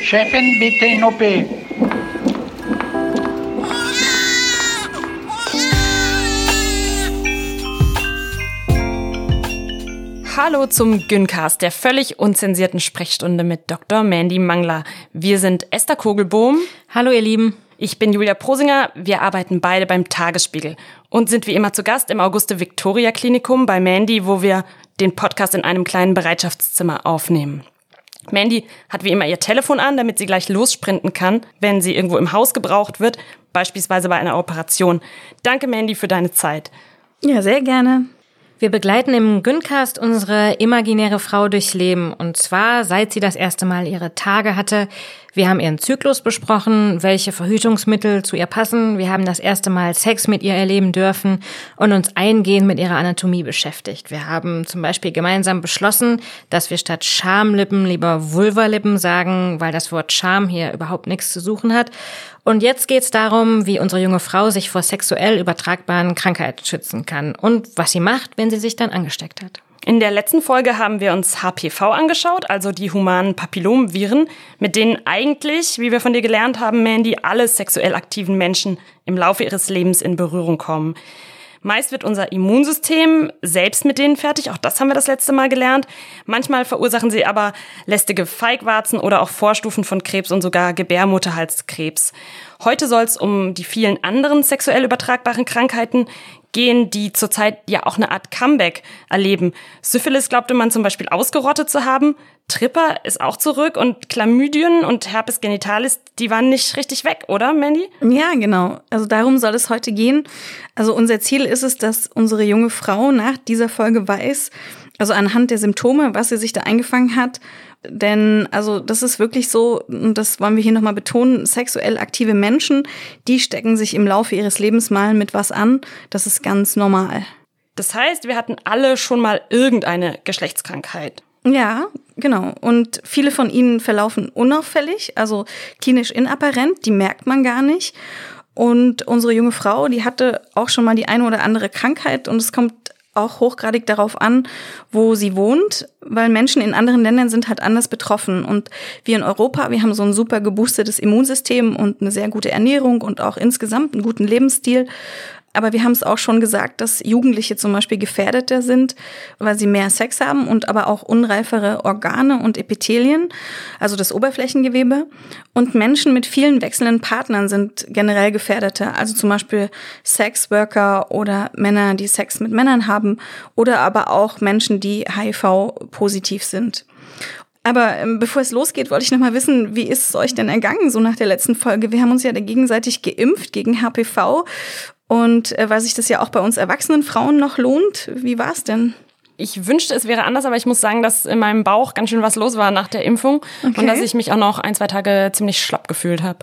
Chefin, bitte in OP. Hallo zum Gyncast, der völlig unzensierten Sprechstunde mit Dr. Mandy Mangler. Wir sind Esther Kogelbohm. Hallo ihr Lieben. Ich bin Julia Prosinger. Wir arbeiten beide beim Tagesspiegel und sind wie immer zu Gast im Auguste Victoria Klinikum bei Mandy, wo wir den Podcast in einem kleinen Bereitschaftszimmer aufnehmen. Mandy hat wie immer ihr Telefon an, damit sie gleich lossprinten kann, wenn sie irgendwo im Haus gebraucht wird, beispielsweise bei einer Operation. Danke, Mandy, für deine Zeit. Ja, sehr gerne. Wir begleiten im Gyncast unsere imaginäre Frau durchs Leben. Und zwar, seit sie das erste Mal ihre Tage hatte. Wir haben ihren Zyklus besprochen, welche Verhütungsmittel zu ihr passen. Wir haben das erste Mal Sex mit ihr erleben dürfen und uns eingehend mit ihrer Anatomie beschäftigt. Wir haben zum Beispiel gemeinsam beschlossen, dass wir statt Schamlippen lieber Vulvalippen sagen, weil das Wort Scham hier überhaupt nichts zu suchen hat. Und jetzt geht's darum, wie unsere junge Frau sich vor sexuell übertragbaren Krankheiten schützen kann und was sie macht, wenn sie sich dann angesteckt hat. In der letzten Folge haben wir uns HPV angeschaut, also die humanen Papillomviren, mit denen eigentlich, wie wir von dir gelernt haben, Mandy, alle sexuell aktiven Menschen im Laufe ihres Lebens in Berührung kommen. Meist wird unser Immunsystem selbst mit denen fertig, auch das haben wir das letzte Mal gelernt. Manchmal verursachen sie aber lästige Feigwarzen oder auch Vorstufen von Krebs und sogar Gebärmutterhalskrebs. Heute soll es um die vielen anderen sexuell übertragbaren Krankheiten gehen, die zurzeit ja auch eine Art Comeback erleben. Syphilis glaubte man zum Beispiel ausgerottet zu haben. Tripper ist auch zurück und Chlamydien und Herpes genitalis, die waren nicht richtig weg, oder, Mandy? Ja, genau. Also darum soll es heute gehen. Also unser Ziel ist es, dass unsere junge Frau nach dieser Folge weiß, also anhand der Symptome, was sie sich da eingefangen hat, denn also das ist wirklich so, und das wollen wir hier nochmal betonen, sexuell aktive Menschen, die stecken sich im Laufe ihres Lebens mal mit was an. Das ist ganz normal. Das heißt, wir hatten alle schon mal irgendeine Geschlechtskrankheit. Ja, genau. Und viele von ihnen verlaufen unauffällig, also klinisch inapparent, die merkt man gar nicht. Und unsere junge Frau, die hatte auch schon mal die eine oder andere Krankheit und es kommt auch hochgradig darauf an, wo sie wohnt, weil Menschen in anderen Ländern sind halt anders betroffen. Und wir in Europa, wir haben so ein super geboostetes Immunsystem und eine sehr gute Ernährung und auch insgesamt einen guten Lebensstil. Aber wir haben es auch schon gesagt, dass Jugendliche zum Beispiel gefährdeter sind, weil sie mehr Sex haben und aber auch unreifere Organe und Epithelien, also das Oberflächengewebe. Und Menschen mit vielen wechselnden Partnern sind generell gefährdeter, also zum Beispiel Sexworker oder Männer, die Sex mit Männern haben oder aber auch Menschen, die HIV-positiv sind. Aber ähm, bevor es losgeht, wollte ich noch mal wissen, wie ist es euch denn ergangen, so nach der letzten Folge? Wir haben uns ja gegenseitig geimpft gegen HPV und äh, weil sich das ja auch bei uns erwachsenen Frauen noch lohnt, wie war es denn? Ich wünschte, es wäre anders, aber ich muss sagen, dass in meinem Bauch ganz schön was los war nach der Impfung okay. und dass ich mich auch noch ein, zwei Tage ziemlich schlapp gefühlt habe.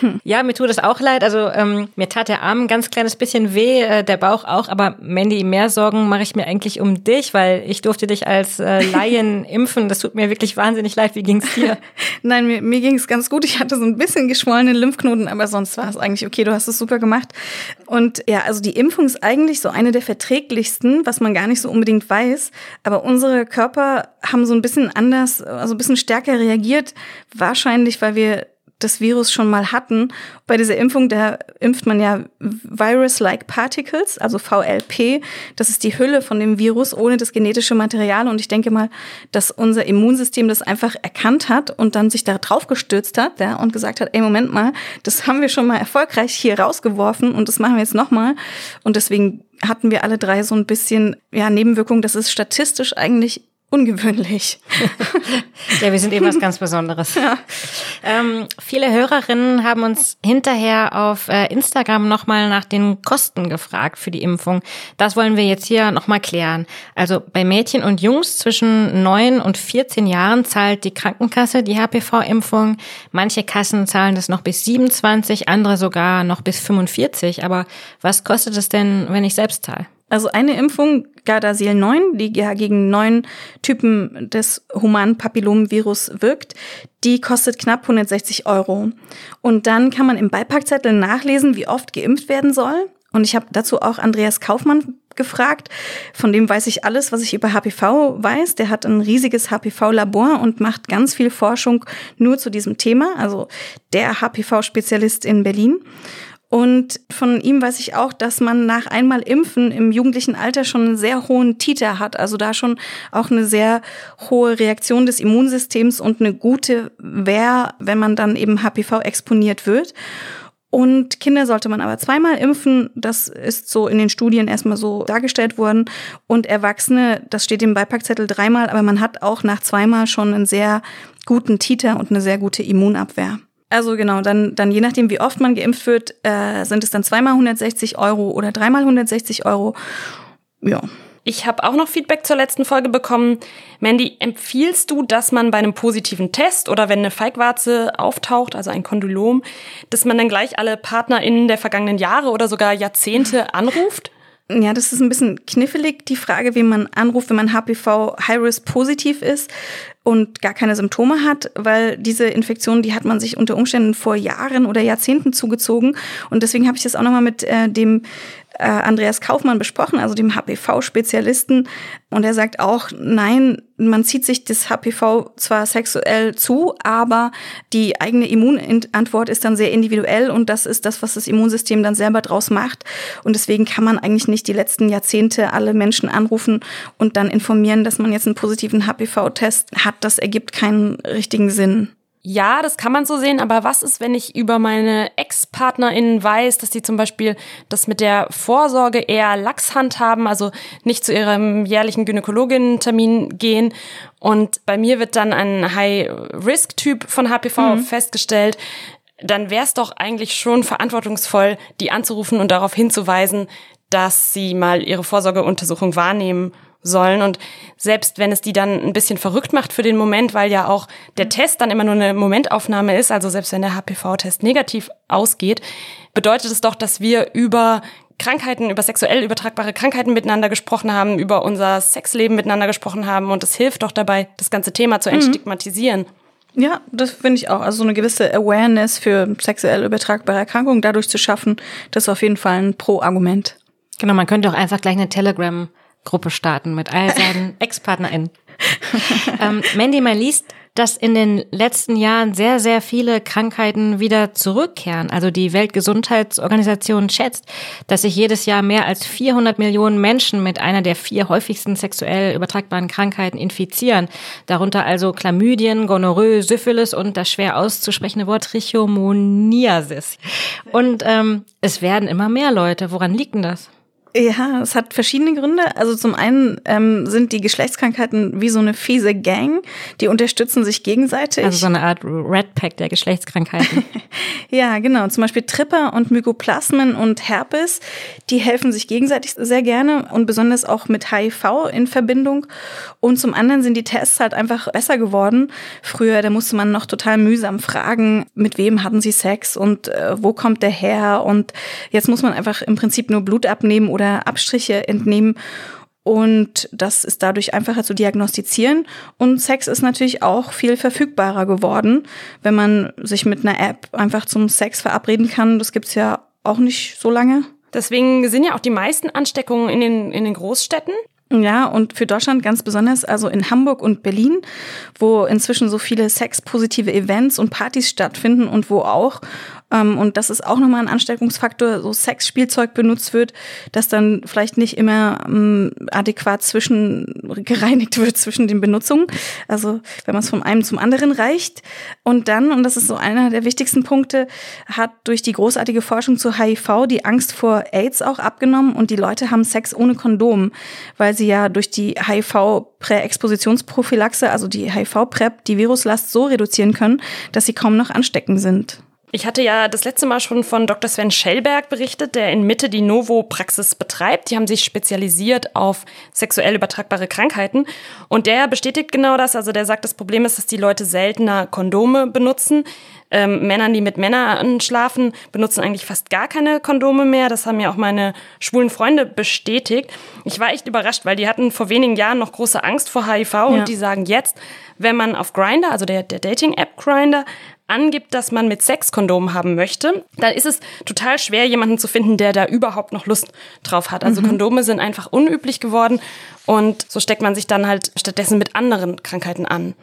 Hm. Ja, mir tut es auch leid. Also ähm, mir tat der Arm ein ganz kleines bisschen weh, äh, der Bauch auch. Aber Mandy, mehr Sorgen mache ich mir eigentlich um dich, weil ich durfte dich als äh, Laien impfen. Das tut mir wirklich wahnsinnig leid. Wie ging's dir? Nein, mir, mir ging es ganz gut. Ich hatte so ein bisschen geschwollene Lymphknoten, aber sonst war es eigentlich okay. Du hast es super gemacht. Und ja, also die Impfung ist eigentlich so eine der verträglichsten, was man gar nicht so unbedingt weiß weiß. Aber unsere Körper haben so ein bisschen anders, also ein bisschen stärker reagiert. Wahrscheinlich, weil wir das Virus schon mal hatten. Bei dieser Impfung, da impft man ja Virus-like Particles, also VLP. Das ist die Hülle von dem Virus ohne das genetische Material. Und ich denke mal, dass unser Immunsystem das einfach erkannt hat und dann sich da drauf gestürzt hat ja, und gesagt hat, ey, Moment mal, das haben wir schon mal erfolgreich hier rausgeworfen und das machen wir jetzt nochmal. Und deswegen hatten wir alle drei so ein bisschen ja, Nebenwirkungen. Das ist statistisch eigentlich ungewöhnlich. ja, wir sind eben was ganz Besonderes. Ja. Ähm, viele Hörerinnen haben uns hinterher auf äh, Instagram nochmal nach den Kosten gefragt für die Impfung. Das wollen wir jetzt hier nochmal klären. Also bei Mädchen und Jungs zwischen 9 und 14 Jahren zahlt die Krankenkasse die HPV-Impfung. Manche Kassen zahlen das noch bis 27, andere sogar noch bis 45. Aber was kostet es denn, wenn ich selbst zahle? Also eine Impfung, Gardasil 9, die ja gegen neun Typen des humanen Papillomvirus wirkt, die kostet knapp 160 Euro. Und dann kann man im Beipackzettel nachlesen, wie oft geimpft werden soll. Und ich habe dazu auch Andreas Kaufmann gefragt. Von dem weiß ich alles, was ich über HPV weiß. Der hat ein riesiges HPV-Labor und macht ganz viel Forschung nur zu diesem Thema. Also der HPV-Spezialist in Berlin. Und von ihm weiß ich auch, dass man nach einmal Impfen im jugendlichen Alter schon einen sehr hohen Titer hat. Also da schon auch eine sehr hohe Reaktion des Immunsystems und eine gute Wehr, wenn man dann eben HPV exponiert wird. Und Kinder sollte man aber zweimal impfen. Das ist so in den Studien erstmal so dargestellt worden. Und Erwachsene, das steht im Beipackzettel dreimal, aber man hat auch nach zweimal schon einen sehr guten Titer und eine sehr gute Immunabwehr. Also genau, dann, dann je nachdem, wie oft man geimpft wird, äh, sind es dann zweimal 160 Euro oder dreimal 160 Euro. Ja. Ich habe auch noch Feedback zur letzten Folge bekommen. Mandy, empfiehlst du, dass man bei einem positiven Test oder wenn eine Feigwarze auftaucht, also ein Kondylom, dass man dann gleich alle PartnerInnen der vergangenen Jahre oder sogar Jahrzehnte anruft? Ja, das ist ein bisschen knifflig, die Frage, wie man anruft, wenn man HPV High-Risk positiv ist und gar keine Symptome hat, weil diese Infektion, die hat man sich unter Umständen vor Jahren oder Jahrzehnten zugezogen. Und deswegen habe ich das auch nochmal mit äh, dem äh, Andreas Kaufmann besprochen, also dem HPV-Spezialisten. Und er sagt auch, nein, man zieht sich das HPV zwar sexuell zu, aber die eigene Immunantwort ist dann sehr individuell und das ist das, was das Immunsystem dann selber draus macht. Und deswegen kann man eigentlich nicht die letzten Jahrzehnte alle Menschen anrufen und dann informieren, dass man jetzt einen positiven HPV-Test hat. Das ergibt keinen richtigen Sinn. Ja, das kann man so sehen, aber was ist, wenn ich über meine Ex-PartnerInnen weiß, dass die zum Beispiel das mit der Vorsorge eher lax handhaben, also nicht zu ihrem jährlichen Gynäkologinnen-Termin gehen und bei mir wird dann ein High-Risk-Typ von HPV mhm. festgestellt, dann wäre es doch eigentlich schon verantwortungsvoll, die anzurufen und darauf hinzuweisen, dass sie mal ihre Vorsorgeuntersuchung wahrnehmen sollen. Und selbst wenn es die dann ein bisschen verrückt macht für den Moment, weil ja auch der Test dann immer nur eine Momentaufnahme ist, also selbst wenn der HPV-Test negativ ausgeht, bedeutet es doch, dass wir über Krankheiten, über sexuell übertragbare Krankheiten miteinander gesprochen haben, über unser Sexleben miteinander gesprochen haben. Und es hilft doch dabei, das ganze Thema zu mhm. entstigmatisieren. Ja, das finde ich auch. Also so eine gewisse Awareness für sexuell übertragbare Erkrankungen dadurch zu schaffen, das ist auf jeden Fall ein Pro-Argument. Genau, man könnte auch einfach gleich eine Telegram Gruppe starten mit all seinen Ex-PartnerInnen. ähm, Mandy, man liest, dass in den letzten Jahren sehr, sehr viele Krankheiten wieder zurückkehren. Also die Weltgesundheitsorganisation schätzt, dass sich jedes Jahr mehr als 400 Millionen Menschen mit einer der vier häufigsten sexuell übertragbaren Krankheiten infizieren. Darunter also Chlamydien, Gonorrhoe, Syphilis und das schwer auszusprechende Wort Trichomoniasis. Und ähm, es werden immer mehr Leute. Woran liegt denn das? Ja, es hat verschiedene Gründe. Also zum einen ähm, sind die Geschlechtskrankheiten wie so eine fiese Gang, die unterstützen sich gegenseitig. Also so eine Art Red Pack der Geschlechtskrankheiten. ja, genau. Zum Beispiel Tripper und Mykoplasmen und Herpes, die helfen sich gegenseitig sehr gerne und besonders auch mit HIV in Verbindung. Und zum anderen sind die Tests halt einfach besser geworden. Früher, da musste man noch total mühsam fragen, mit wem hatten sie Sex und äh, wo kommt der her? Und jetzt muss man einfach im Prinzip nur Blut abnehmen oder oder Abstriche entnehmen. Und das ist dadurch einfacher zu diagnostizieren. Und Sex ist natürlich auch viel verfügbarer geworden, wenn man sich mit einer App einfach zum Sex verabreden kann. Das gibt's ja auch nicht so lange. Deswegen sind ja auch die meisten Ansteckungen in den, in den Großstädten. Ja, und für Deutschland ganz besonders, also in Hamburg und Berlin, wo inzwischen so viele sexpositive Events und Partys stattfinden und wo auch ähm, und das ist auch nochmal ein Ansteckungsfaktor, so Sexspielzeug benutzt wird, das dann vielleicht nicht immer ähm, adäquat zwischen gereinigt wird zwischen den Benutzungen. Also wenn man es von einem zum anderen reicht. Und dann, und das ist so einer der wichtigsten Punkte, hat durch die großartige Forschung zu HIV die Angst vor AIDS auch abgenommen und die Leute haben Sex ohne Kondom, weil sie ja durch die HIV-Präexpositionsprophylaxe, also die HIV-PrEP, die Viruslast so reduzieren können, dass sie kaum noch ansteckend sind. Ich hatte ja das letzte Mal schon von Dr. Sven Schellberg berichtet, der in Mitte die Novo-Praxis betreibt. Die haben sich spezialisiert auf sexuell übertragbare Krankheiten. Und der bestätigt genau das. Also der sagt, das Problem ist, dass die Leute seltener Kondome benutzen. Ähm, Männern, die mit Männern schlafen, benutzen eigentlich fast gar keine Kondome mehr. Das haben ja auch meine schwulen Freunde bestätigt. Ich war echt überrascht, weil die hatten vor wenigen Jahren noch große Angst vor HIV ja. und die sagen jetzt, wenn man auf Grinder, also der, der Dating-App Grinder, angibt, dass man mit Sex Kondom haben möchte, dann ist es total schwer, jemanden zu finden, der da überhaupt noch Lust drauf hat. Also mhm. Kondome sind einfach unüblich geworden und so steckt man sich dann halt stattdessen mit anderen Krankheiten an.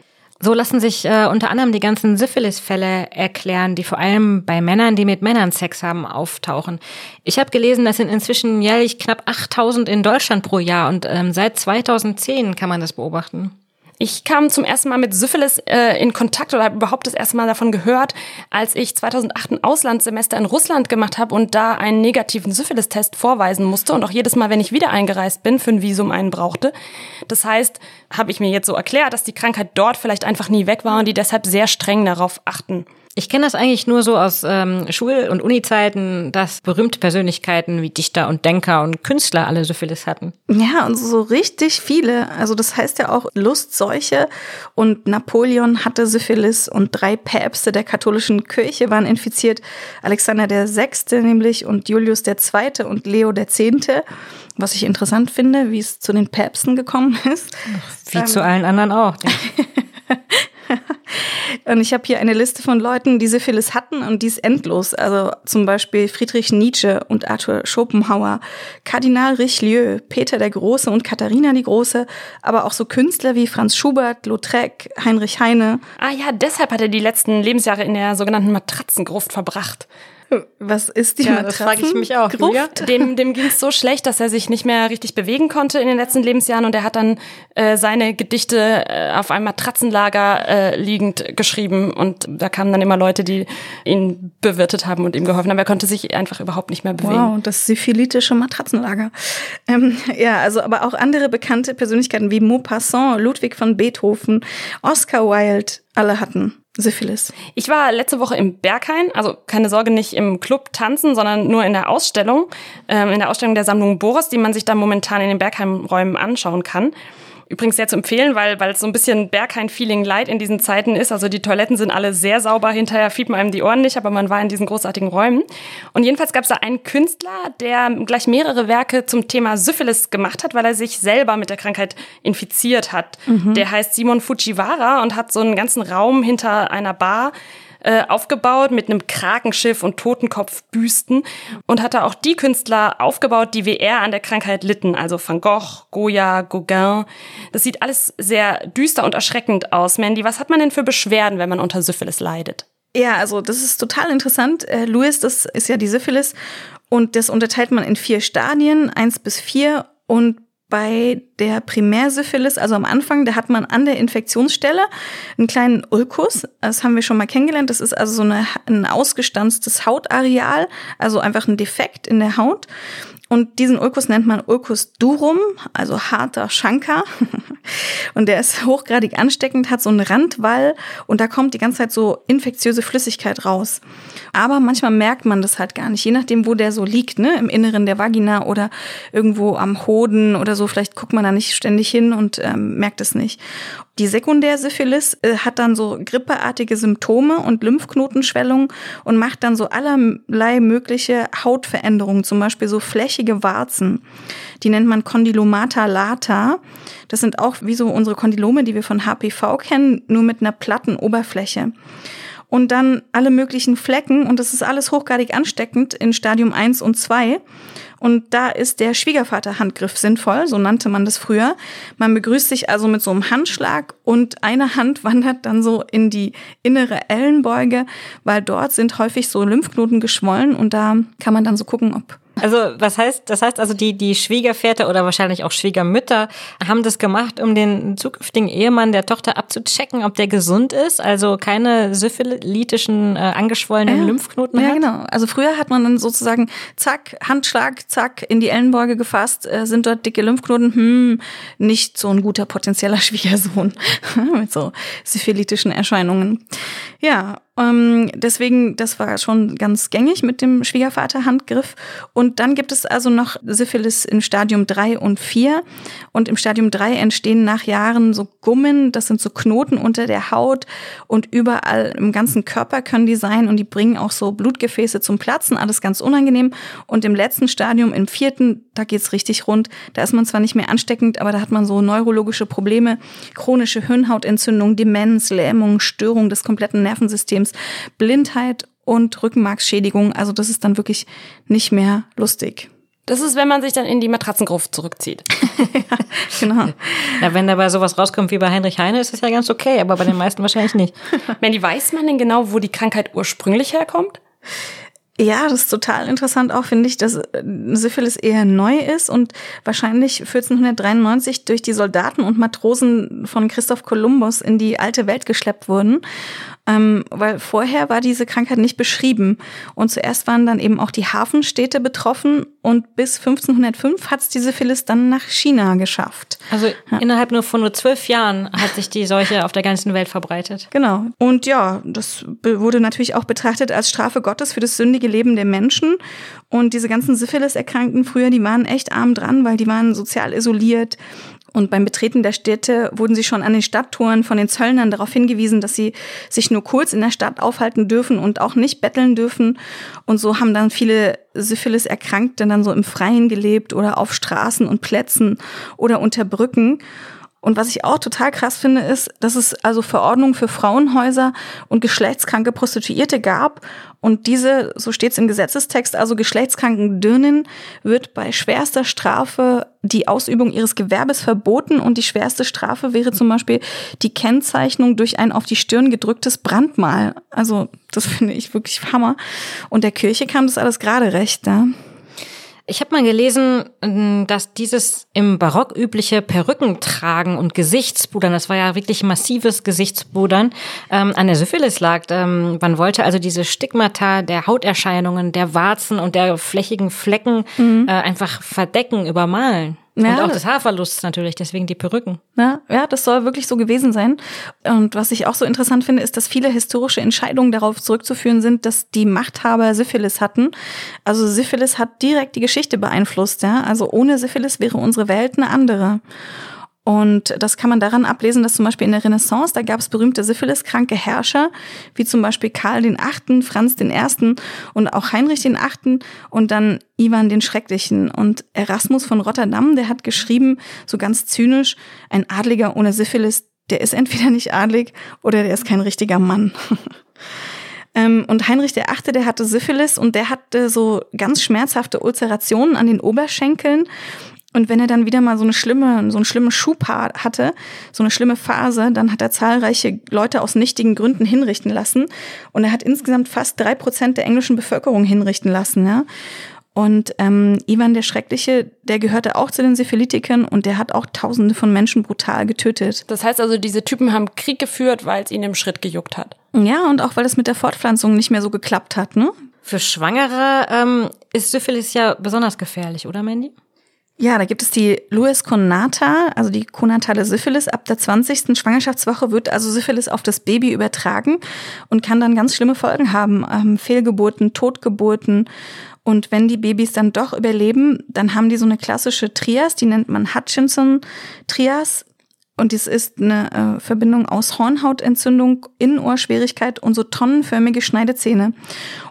So lassen sich äh, unter anderem die ganzen Syphilis-Fälle erklären, die vor allem bei Männern, die mit Männern Sex haben, auftauchen. Ich habe gelesen, das sind inzwischen jährlich knapp 8000 in Deutschland pro Jahr und ähm, seit 2010 kann man das beobachten. Ich kam zum ersten Mal mit Syphilis äh, in Kontakt oder habe überhaupt das erste Mal davon gehört, als ich 2008 ein Auslandssemester in Russland gemacht habe und da einen negativen Syphilis-Test vorweisen musste und auch jedes Mal, wenn ich wieder eingereist bin, für ein Visum einen brauchte. Das heißt, habe ich mir jetzt so erklärt, dass die Krankheit dort vielleicht einfach nie weg war und die deshalb sehr streng darauf achten. Ich kenne das eigentlich nur so aus ähm, Schul- und Uni-Zeiten, dass berühmte Persönlichkeiten wie Dichter und Denker und Künstler alle Syphilis hatten. Ja, und so richtig viele. Also das heißt ja auch Lustseuche und Napoleon hatte Syphilis und drei Päpste der katholischen Kirche waren infiziert. Alexander der Sechste nämlich und Julius der Zweite und Leo der Zehnte. Was ich interessant finde, wie es zu den Päpsten gekommen ist. Wie ähm, zu allen anderen auch. Und ich habe hier eine Liste von Leuten, die Syphilis hatten und die ist endlos. Also zum Beispiel Friedrich Nietzsche und Arthur Schopenhauer, Kardinal Richelieu, Peter der Große und Katharina die Große, aber auch so Künstler wie Franz Schubert, Lautrec, Heinrich Heine. Ah ja, deshalb hat er die letzten Lebensjahre in der sogenannten Matratzengruft verbracht. Was ist die ja, Das frage ich mich auch. Dem, dem ging es so schlecht, dass er sich nicht mehr richtig bewegen konnte in den letzten Lebensjahren und er hat dann äh, seine Gedichte äh, auf einem Matratzenlager äh, liegend geschrieben und da kamen dann immer Leute, die ihn bewirtet haben und ihm geholfen haben. Er konnte sich einfach überhaupt nicht mehr bewegen. Wow, das syphilitische Matratzenlager. Ähm, ja, also aber auch andere bekannte Persönlichkeiten wie Maupassant, Ludwig von Beethoven, Oscar Wilde, alle hatten Syphilis. Ich war letzte Woche im Berghain, also keine Sorge, nicht im Club tanzen, sondern nur in der Ausstellung, ähm, in der Ausstellung der Sammlung Boris, die man sich da momentan in den Bergheim-Räumen anschauen kann. Übrigens sehr zu empfehlen, weil, weil es so ein bisschen Berghain-Feeling light in diesen Zeiten ist. Also die Toiletten sind alle sehr sauber, hinterher fiebt man einem die Ohren nicht, aber man war in diesen großartigen Räumen. Und jedenfalls gab es da einen Künstler, der gleich mehrere Werke zum Thema Syphilis gemacht hat, weil er sich selber mit der Krankheit infiziert hat. Mhm. Der heißt Simon Fujiwara und hat so einen ganzen Raum hinter einer Bar äh, aufgebaut mit einem Krakenschiff und Totenkopfbüsten und hatte auch die Künstler aufgebaut, die wie er an der Krankheit litten, also Van Gogh, Goya, Gauguin. Das sieht alles sehr düster und erschreckend aus. Mandy, was hat man denn für Beschwerden, wenn man unter Syphilis leidet? Ja, also das ist total interessant. Äh, Louis, das ist ja die Syphilis und das unterteilt man in vier Stadien, eins bis vier und bei der Primärsyphilis, also am Anfang, da hat man an der Infektionsstelle einen kleinen Ulkus. Das haben wir schon mal kennengelernt. Das ist also so eine, ein ausgestanztes Hautareal, also einfach ein Defekt in der Haut. Und diesen Ulkus nennt man Ulcus durum, also harter Schanker. Und der ist hochgradig ansteckend, hat so einen Randwall und da kommt die ganze Zeit so infektiöse Flüssigkeit raus. Aber manchmal merkt man das halt gar nicht, je nachdem, wo der so liegt, ne? Im Inneren der Vagina oder irgendwo am Hoden oder so. Vielleicht guckt man da nicht ständig hin und ähm, merkt es nicht. Die Sekundärsyphilis äh, hat dann so grippeartige Symptome und Lymphknotenschwellung und macht dann so allerlei mögliche Hautveränderungen, zum Beispiel so flächige Warzen. Die nennt man Condylomata lata. Das sind auch wie so unsere Kondylome, die wir von HPV kennen, nur mit einer platten Oberfläche und dann alle möglichen Flecken und das ist alles hochgradig ansteckend in Stadium 1 und 2. Und da ist der Schwiegervater-Handgriff sinnvoll, so nannte man das früher. Man begrüßt sich also mit so einem Handschlag und eine Hand wandert dann so in die innere Ellenbeuge, weil dort sind häufig so Lymphknoten geschwollen und da kann man dann so gucken, ob also was heißt, das heißt also die, die Schwiegerväter oder wahrscheinlich auch Schwiegermütter haben das gemacht, um den zukünftigen Ehemann der Tochter abzuchecken, ob der gesund ist, also keine syphilitischen, äh, angeschwollenen ja. Lymphknoten ja, hat. Ja, genau. Also früher hat man dann sozusagen zack, Handschlag, zack, in die Ellenbeuge gefasst, äh, sind dort dicke Lymphknoten, hm, nicht so ein guter potenzieller Schwiegersohn mit so syphilitischen Erscheinungen. Ja, ähm, deswegen, das war schon ganz gängig mit dem Schwiegervater-Handgriff. Und dann gibt es also noch Syphilis in Stadium 3 und 4. Und im Stadium 3 entstehen nach Jahren so Gummen, das sind so Knoten unter der Haut und überall im ganzen Körper können die sein und die bringen auch so Blutgefäße zum Platzen, alles ganz unangenehm. Und im letzten Stadium, im vierten, da geht's richtig rund. Da ist man zwar nicht mehr ansteckend, aber da hat man so neurologische Probleme, chronische Hirnhautentzündung, Demenz, Lähmung, Störung des kompletten Nervensystems Immunsystems, Blindheit und Rückenmarksschädigung. Also das ist dann wirklich nicht mehr lustig. Das ist, wenn man sich dann in die Matratzengruft zurückzieht. ja, genau. Na, wenn dabei sowas rauskommt wie bei Heinrich Heine, ist das ja ganz okay, aber bei den meisten wahrscheinlich nicht. Mandy, weiß man denn genau, wo die Krankheit ursprünglich herkommt? Ja, das ist total interessant auch, finde ich, dass äh, Syphilis eher neu ist und wahrscheinlich 1493 durch die Soldaten und Matrosen von Christoph Kolumbus in die alte Welt geschleppt wurden ähm, weil vorher war diese Krankheit nicht beschrieben. Und zuerst waren dann eben auch die Hafenstädte betroffen und bis 1505 hat es die Syphilis dann nach China geschafft. Also ja. innerhalb nur von nur zwölf Jahren hat sich die Seuche auf der ganzen Welt verbreitet. Genau. Und ja, das wurde natürlich auch betrachtet als Strafe Gottes für das sündige Leben der Menschen. Und diese ganzen Syphilis-Erkrankten früher, die waren echt arm dran, weil die waren sozial isoliert und beim Betreten der Städte wurden sie schon an den Stadttouren von den Zöllnern darauf hingewiesen, dass sie sich nur kurz in der Stadt aufhalten dürfen und auch nicht betteln dürfen. Und so haben dann viele Syphilis-Erkrankte dann so im Freien gelebt oder auf Straßen und Plätzen oder unter Brücken. Und was ich auch total krass finde, ist, dass es also Verordnungen für Frauenhäuser und geschlechtskranke Prostituierte gab. Und diese, so steht es im Gesetzestext, also geschlechtskranken Dirnen wird bei schwerster Strafe die Ausübung ihres Gewerbes verboten. Und die schwerste Strafe wäre zum Beispiel die Kennzeichnung durch ein auf die Stirn gedrücktes Brandmal. Also das finde ich wirklich Hammer. Und der Kirche kam das alles gerade recht, ja. Ich habe mal gelesen, ähm, dass dieses im Barock übliche Perückentragen und Gesichtspudern, das war ja wirklich massives Gesichtspudern, ähm, an der Syphilis lag. Ähm, man wollte also diese Stigmata der Hauterscheinungen, der Warzen und der flächigen Flecken mhm. äh, einfach verdecken, übermalen. Ja. Und auch des Haarverlusts natürlich, deswegen die Perücken. Ja, ja, das soll wirklich so gewesen sein. Und was ich auch so interessant finde, ist, dass viele historische Entscheidungen darauf zurückzuführen sind, dass die Machthaber Syphilis hatten. Also Syphilis hat direkt die Geschichte beeinflusst, ja. Also ohne Syphilis wäre unsere Welt eine andere. Und das kann man daran ablesen, dass zum Beispiel in der Renaissance, da gab es berühmte Syphiliskranke Herrscher, wie zum Beispiel Karl den Achten, Franz den Ersten und auch Heinrich den Achten und dann Ivan den Schrecklichen. Und Erasmus von Rotterdam, der hat geschrieben, so ganz zynisch, ein Adliger ohne Syphilis, der ist entweder nicht adlig oder der ist kein richtiger Mann. Ähm, und Heinrich der Achte, der hatte Syphilis und der hatte so ganz schmerzhafte Ulcerationen an den Oberschenkeln und wenn er dann wieder mal so eine schlimme, so einen schlimmen Schub hatte, so eine schlimme Phase, dann hat er zahlreiche Leute aus nichtigen Gründen hinrichten lassen. Und er hat insgesamt fast drei Prozent der englischen Bevölkerung hinrichten lassen, ja. Und ähm, Ivan der Schreckliche, der gehörte auch zu den Syphilitikern und der hat auch Tausende von Menschen brutal getötet. Das heißt also, diese Typen haben Krieg geführt, weil es ihnen im Schritt gejuckt hat. Ja, und auch weil es mit der Fortpflanzung nicht mehr so geklappt hat, ne? Für Schwangere ähm, ist Syphilis ja besonders gefährlich, oder Mandy? Ja, da gibt es die Louis Conata, also die konatale Syphilis. Ab der 20. Schwangerschaftswoche wird also Syphilis auf das Baby übertragen und kann dann ganz schlimme Folgen haben. Ähm, Fehlgeburten, Totgeburten. Und wenn die Babys dann doch überleben, dann haben die so eine klassische Trias, die nennt man Hutchinson-Trias. Und dies ist eine äh, Verbindung aus Hornhautentzündung, Innenohrschwierigkeit und so tonnenförmige Schneidezähne.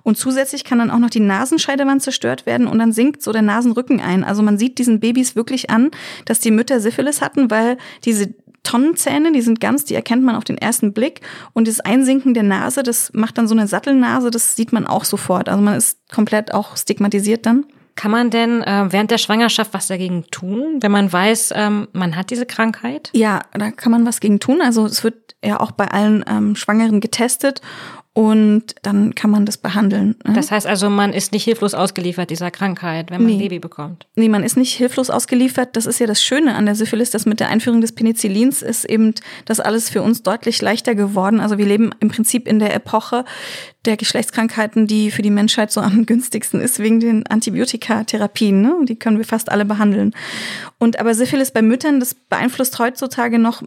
Und zusätzlich kann dann auch noch die Nasenscheidewand zerstört werden und dann sinkt so der Nasenrücken ein. Also man sieht diesen Babys wirklich an, dass die Mütter Syphilis hatten, weil diese Tonnenzähne, die sind ganz, die erkennt man auf den ersten Blick. Und das Einsinken der Nase, das macht dann so eine Sattelnase, das sieht man auch sofort. Also man ist komplett auch stigmatisiert dann. Kann man denn äh, während der Schwangerschaft was dagegen tun, wenn man weiß, ähm, man hat diese Krankheit? Ja, da kann man was gegen tun. Also es wird ja auch bei allen ähm, Schwangeren getestet und dann kann man das behandeln. Ne? Das heißt also, man ist nicht hilflos ausgeliefert dieser Krankheit, wenn man nee. ein Baby bekommt. Nee, man ist nicht hilflos ausgeliefert. Das ist ja das Schöne an der Syphilis, dass mit der Einführung des Penicillins ist eben das alles für uns deutlich leichter geworden. Also wir leben im Prinzip in der Epoche der Geschlechtskrankheiten, die für die Menschheit so am günstigsten ist, wegen den Antibiotikatherapien. Ne? Die können wir fast alle behandeln. Und aber Syphilis bei Müttern, das beeinflusst heutzutage noch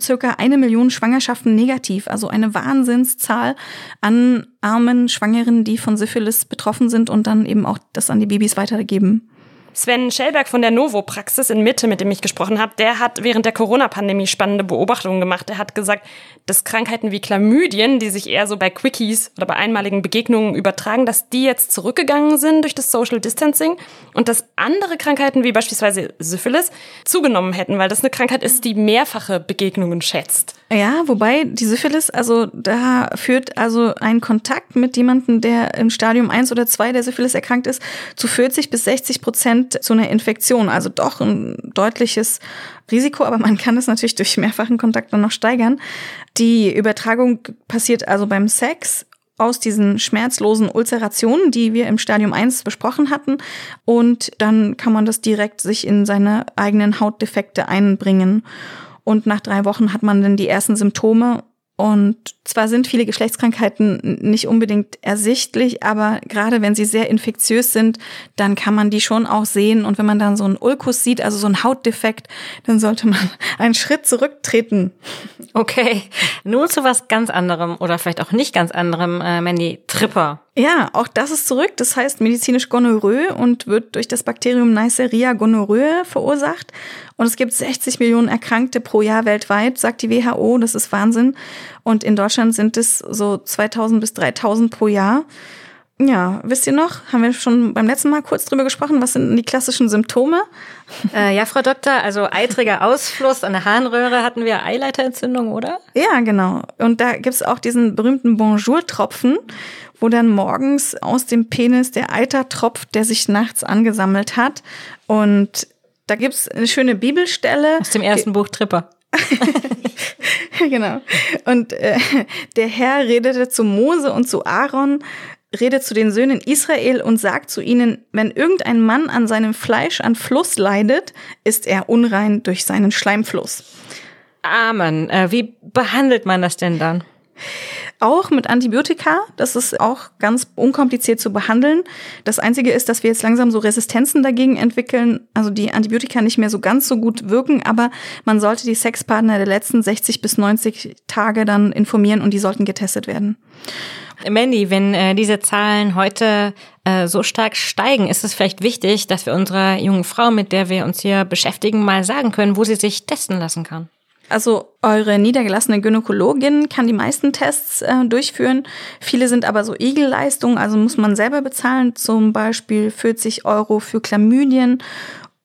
circa eine Million Schwangerschaften negativ. Also eine Wahnsinnszahl an armen Schwangeren, die von Syphilis betroffen sind und dann eben auch das an die Babys weitergeben. Sven Schellberg von der Novo-Praxis in Mitte, mit dem ich gesprochen habe, der hat während der Corona-Pandemie spannende Beobachtungen gemacht. Er hat gesagt, dass Krankheiten wie Chlamydien, die sich eher so bei Quickies oder bei einmaligen Begegnungen übertragen, dass die jetzt zurückgegangen sind durch das Social Distancing und dass andere Krankheiten wie beispielsweise Syphilis zugenommen hätten, weil das eine Krankheit ist, die mehrfache Begegnungen schätzt. Ja, wobei die Syphilis, also da führt also ein Kontakt mit jemandem, der im Stadium 1 oder 2 der Syphilis erkrankt ist, zu 40 bis 60 Prozent zu einer Infektion. Also doch ein deutliches Risiko, aber man kann es natürlich durch mehrfachen Kontakt dann noch steigern. Die Übertragung passiert also beim Sex aus diesen schmerzlosen Ulcerationen, die wir im Stadium 1 besprochen hatten. Und dann kann man das direkt sich in seine eigenen Hautdefekte einbringen. Und nach drei Wochen hat man dann die ersten Symptome. Und zwar sind viele Geschlechtskrankheiten nicht unbedingt ersichtlich, aber gerade wenn sie sehr infektiös sind, dann kann man die schon auch sehen. Und wenn man dann so einen Ulkus sieht, also so einen Hautdefekt, dann sollte man einen Schritt zurücktreten. Okay, nun zu was ganz anderem oder vielleicht auch nicht ganz anderem, äh, Mandy, Tripper. Ja, auch das ist zurück. Das heißt medizinisch Gonorrhoe und wird durch das Bakterium Neisseria gonorrhoe verursacht. Und es gibt 60 Millionen Erkrankte pro Jahr weltweit, sagt die WHO. Das ist Wahnsinn. Und in Deutschland sind es so 2000 bis 3000 pro Jahr. Ja, wisst ihr noch, haben wir schon beim letzten Mal kurz drüber gesprochen, was sind die klassischen Symptome? Äh, ja, Frau Doktor, also eitriger Ausfluss an der Harnröhre hatten wir Eileiterentzündung, oder? Ja, genau. Und da gibt's auch diesen berühmten Bonjour-Tropfen, wo dann morgens aus dem Penis der Eiter tropft, der sich nachts angesammelt hat. Und da gibt's eine schöne Bibelstelle. Aus dem ersten Buch Tripper. genau. Und äh, der Herr redete zu Mose und zu Aaron, redet zu den Söhnen Israel und sagt zu ihnen, wenn irgendein Mann an seinem Fleisch an Fluss leidet, ist er unrein durch seinen Schleimfluss. Amen. Äh, wie behandelt man das denn dann? Auch mit Antibiotika, das ist auch ganz unkompliziert zu behandeln. Das Einzige ist, dass wir jetzt langsam so Resistenzen dagegen entwickeln, also die Antibiotika nicht mehr so ganz so gut wirken, aber man sollte die Sexpartner der letzten 60 bis 90 Tage dann informieren und die sollten getestet werden. Mandy, wenn äh, diese Zahlen heute äh, so stark steigen, ist es vielleicht wichtig, dass wir unserer jungen Frau, mit der wir uns hier beschäftigen, mal sagen können, wo sie sich testen lassen kann. Also eure niedergelassene Gynäkologin kann die meisten Tests äh, durchführen. Viele sind aber so Igelleistungen, also muss man selber bezahlen, zum Beispiel 40 Euro für Chlamydien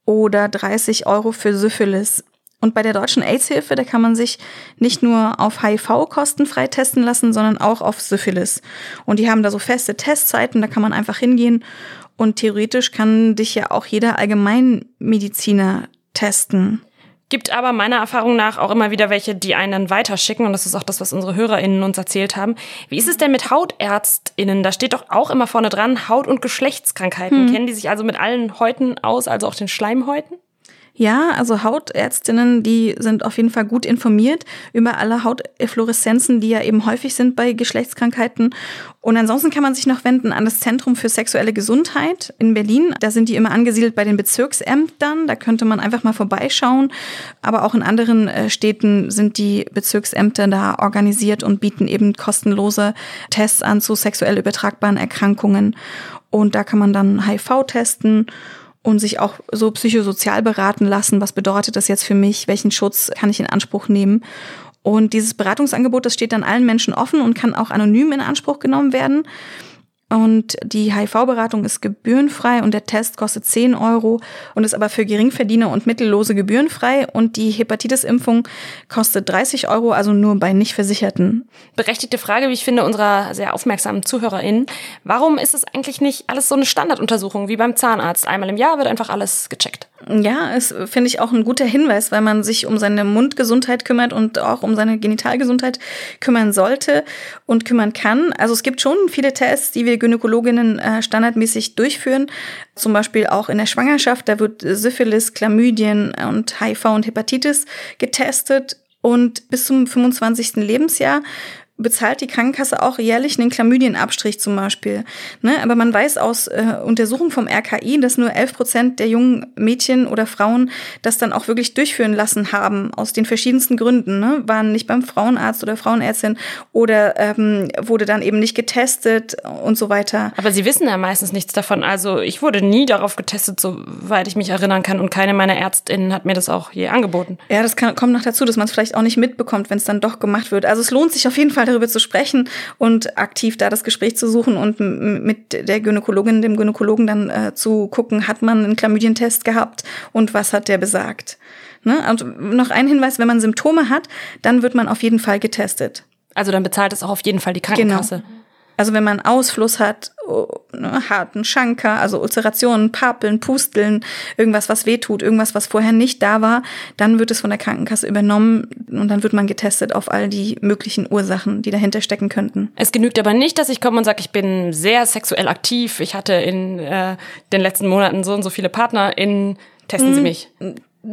oder 30 Euro für Syphilis. Und bei der Deutschen AIDS-Hilfe, da kann man sich nicht nur auf HIV kostenfrei testen lassen, sondern auch auf Syphilis. Und die haben da so feste Testzeiten, da kann man einfach hingehen. Und theoretisch kann dich ja auch jeder Allgemeinmediziner testen. Gibt aber meiner Erfahrung nach auch immer wieder welche, die einen dann weiterschicken. Und das ist auch das, was unsere HörerInnen uns erzählt haben. Wie ist es denn mit HautärztInnen? Da steht doch auch immer vorne dran Haut- und Geschlechtskrankheiten. Hm. Kennen die sich also mit allen Häuten aus, also auch den Schleimhäuten? Ja, also Hautärztinnen, die sind auf jeden Fall gut informiert über alle Hauteffloreszenzen, die ja eben häufig sind bei Geschlechtskrankheiten. Und ansonsten kann man sich noch wenden an das Zentrum für sexuelle Gesundheit in Berlin. Da sind die immer angesiedelt bei den Bezirksämtern. Da könnte man einfach mal vorbeischauen. Aber auch in anderen äh, Städten sind die Bezirksämter da organisiert und bieten eben kostenlose Tests an zu sexuell übertragbaren Erkrankungen. Und da kann man dann HIV testen und sich auch so psychosozial beraten lassen. Was bedeutet das jetzt für mich? Welchen Schutz kann ich in Anspruch nehmen? Und dieses Beratungsangebot, das steht dann allen Menschen offen und kann auch anonym in Anspruch genommen werden. Und die HIV-Beratung ist gebührenfrei und der Test kostet 10 Euro und ist aber für Geringverdiener und Mittellose gebührenfrei. Und die Hepatitis-Impfung kostet 30 Euro, also nur bei Nichtversicherten. Berechtigte Frage, wie ich finde, unserer sehr aufmerksamen ZuhörerInnen. Warum ist es eigentlich nicht alles so eine Standarduntersuchung wie beim Zahnarzt? Einmal im Jahr wird einfach alles gecheckt. Ja, es finde ich auch ein guter Hinweis, weil man sich um seine Mundgesundheit kümmert und auch um seine Genitalgesundheit kümmern sollte und kümmern kann. Also es gibt schon viele Tests, die wir Gynäkologinnen äh, standardmäßig durchführen. Zum Beispiel auch in der Schwangerschaft, da wird Syphilis, Chlamydien und HIV und Hepatitis getestet. Und bis zum 25. Lebensjahr bezahlt die Krankenkasse auch jährlich einen Chlamydienabstrich zum Beispiel. Ne? Aber man weiß aus äh, Untersuchungen vom RKI, dass nur 11 Prozent der jungen Mädchen oder Frauen das dann auch wirklich durchführen lassen haben, aus den verschiedensten Gründen. Ne? Waren nicht beim Frauenarzt oder Frauenärztin oder ähm, wurde dann eben nicht getestet und so weiter. Aber Sie wissen ja meistens nichts davon. Also ich wurde nie darauf getestet, soweit ich mich erinnern kann. Und keine meiner Ärztinnen hat mir das auch je angeboten. Ja, das kann, kommt noch dazu, dass man es vielleicht auch nicht mitbekommt, wenn es dann doch gemacht wird. Also es lohnt sich auf jeden Fall darüber zu sprechen und aktiv da das Gespräch zu suchen und mit der Gynäkologin, dem Gynäkologen dann äh, zu gucken, hat man einen Chlamydientest gehabt und was hat der besagt. Ne? Und noch ein Hinweis, wenn man Symptome hat, dann wird man auf jeden Fall getestet. Also dann bezahlt es auch auf jeden Fall die Krankenkasse. Genau. Also wenn man Ausfluss hat, oh, ne, harten Schanker, also Ulcerationen, Papeln, Pusteln, irgendwas, was wehtut, irgendwas, was vorher nicht da war, dann wird es von der Krankenkasse übernommen und dann wird man getestet auf all die möglichen Ursachen, die dahinter stecken könnten. Es genügt aber nicht, dass ich komme und sage, ich bin sehr sexuell aktiv, ich hatte in äh, den letzten Monaten so und so viele Partner in Testen Sie hm. mich.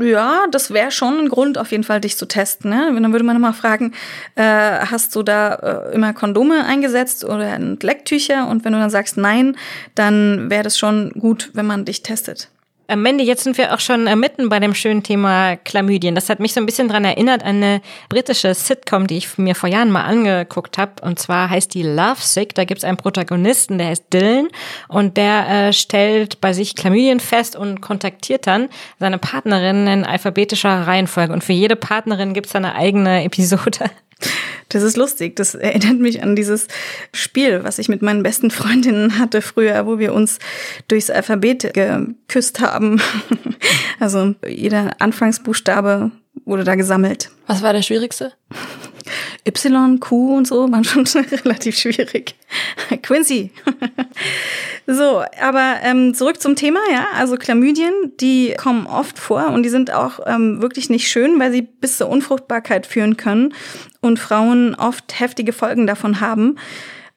Ja, das wäre schon ein Grund, auf jeden Fall dich zu testen. Ne? Dann würde man nochmal fragen, äh, hast du da äh, immer Kondome eingesetzt oder Lecktücher? Und wenn du dann sagst nein, dann wäre das schon gut, wenn man dich testet. Äh, Mandy, jetzt sind wir auch schon äh, mitten bei dem schönen Thema Chlamydien. Das hat mich so ein bisschen dran erinnert an eine britische Sitcom, die ich mir vor Jahren mal angeguckt habe. Und zwar heißt die Love Sick. Da gibt es einen Protagonisten, der heißt Dylan. Und der äh, stellt bei sich Chlamydien fest und kontaktiert dann seine Partnerin in alphabetischer Reihenfolge. Und für jede Partnerin gibt es eine eigene Episode. Das ist lustig. Das erinnert mich an dieses Spiel, was ich mit meinen besten Freundinnen hatte früher, wo wir uns durchs Alphabet geküsst haben. Also jeder Anfangsbuchstabe wurde da gesammelt. Was war der schwierigste? Y, Q und so waren schon relativ schwierig. Quincy. so, aber ähm, zurück zum Thema, ja. Also Chlamydien, die kommen oft vor und die sind auch ähm, wirklich nicht schön, weil sie bis zur Unfruchtbarkeit führen können und Frauen oft heftige Folgen davon haben.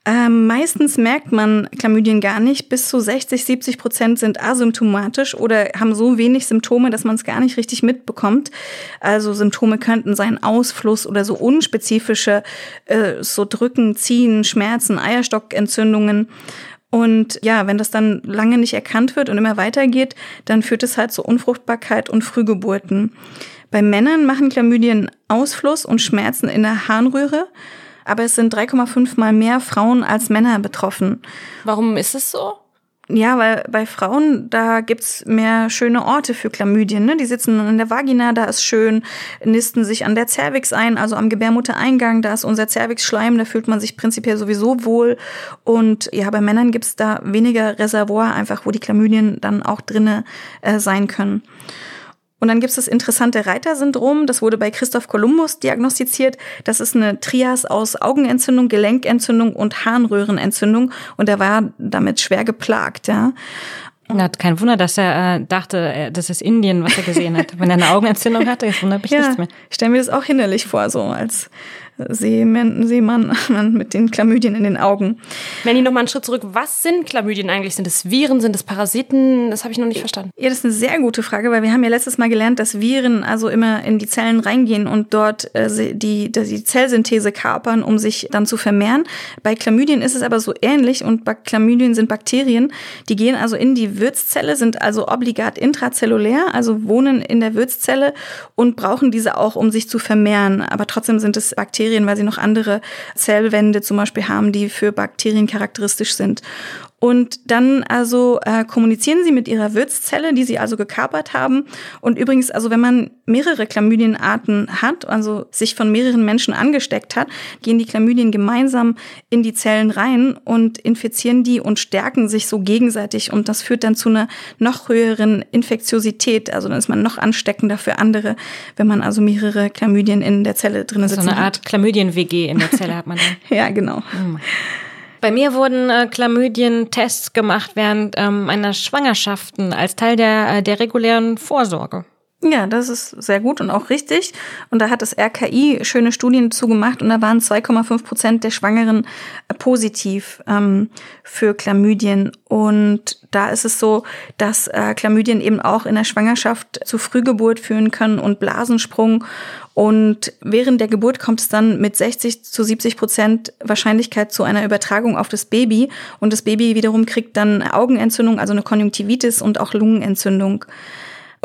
Ähm, meistens merkt man Chlamydien gar nicht. Bis zu 60, 70 Prozent sind asymptomatisch oder haben so wenig Symptome, dass man es gar nicht richtig mitbekommt. Also Symptome könnten sein Ausfluss oder so unspezifische, äh, so Drücken, Ziehen, Schmerzen, Eierstockentzündungen. Und ja, wenn das dann lange nicht erkannt wird und immer weitergeht, dann führt es halt zu Unfruchtbarkeit und Frühgeburten. Bei Männern machen Chlamydien Ausfluss und Schmerzen in der Harnröhre aber es sind 3,5 mal mehr Frauen als Männer betroffen. Warum ist es so? Ja, weil bei Frauen, da gibt's mehr schöne Orte für Chlamydien. Ne? Die sitzen in der Vagina, da ist schön, nisten sich an der Cervix ein, also am Gebärmuttereingang, da ist unser Cervixschleim, da fühlt man sich prinzipiell sowieso wohl. Und ja, bei Männern gibt's da weniger Reservoir, einfach wo die Chlamydien dann auch drinne äh, sein können. Und dann gibt es das interessante Reitersyndrom. Das wurde bei Christoph Kolumbus diagnostiziert. Das ist eine Trias aus Augenentzündung, Gelenkentzündung und Harnröhrenentzündung. Und er war damit schwer geplagt, ja. Na, kein Wunder, dass er äh, dachte, äh, das ist Indien, was er gesehen hat. Wenn er eine Augenentzündung hatte, jetzt wundert mich ja, nichts mehr. Ich stelle mir das auch hinderlich vor, so als Seemann, Seemann mit den Chlamydien in den Augen. Manny, noch mal einen Schritt zurück. Was sind Chlamydien eigentlich? Sind es Viren? Sind es Parasiten? Das habe ich noch nicht verstanden. Ja, das ist eine sehr gute Frage, weil wir haben ja letztes Mal gelernt, dass Viren also immer in die Zellen reingehen und dort äh, die, die Zellsynthese kapern, um sich dann zu vermehren. Bei Chlamydien ist es aber so ähnlich und Chlamydien sind Bakterien. Die gehen also in die Wirtszelle, sind also obligat intrazellulär, also wohnen in der Wirtszelle und brauchen diese auch, um sich zu vermehren. Aber trotzdem sind es Bakterien Bakterien, weil sie noch andere Zellwände zum Beispiel haben, die für Bakterien charakteristisch sind. Und dann also äh, kommunizieren sie mit ihrer Wirtszelle, die sie also gekapert haben. Und übrigens, also wenn man mehrere Chlamydienarten hat, also sich von mehreren Menschen angesteckt hat, gehen die Chlamydien gemeinsam in die Zellen rein und infizieren die und stärken sich so gegenseitig. Und das führt dann zu einer noch höheren Infektiosität. Also dann ist man noch ansteckender für andere, wenn man also mehrere Chlamydien in der Zelle drin sitzt. So eine Art Chlamydien-WG in der Zelle hat man dann. ja, genau. Oh bei mir wurden äh, Chlamydien-Tests gemacht während ähm, meiner Schwangerschaften als Teil der, äh, der regulären Vorsorge. Ja, das ist sehr gut und auch richtig. Und da hat das RKI schöne Studien zugemacht und da waren 2,5 Prozent der Schwangeren äh, positiv ähm, für Chlamydien. Und da ist es so, dass äh, Chlamydien eben auch in der Schwangerschaft zu Frühgeburt führen können und Blasensprung. Und während der Geburt kommt es dann mit 60 zu 70 Prozent Wahrscheinlichkeit zu einer Übertragung auf das Baby. Und das Baby wiederum kriegt dann Augenentzündung, also eine Konjunktivitis und auch Lungenentzündung.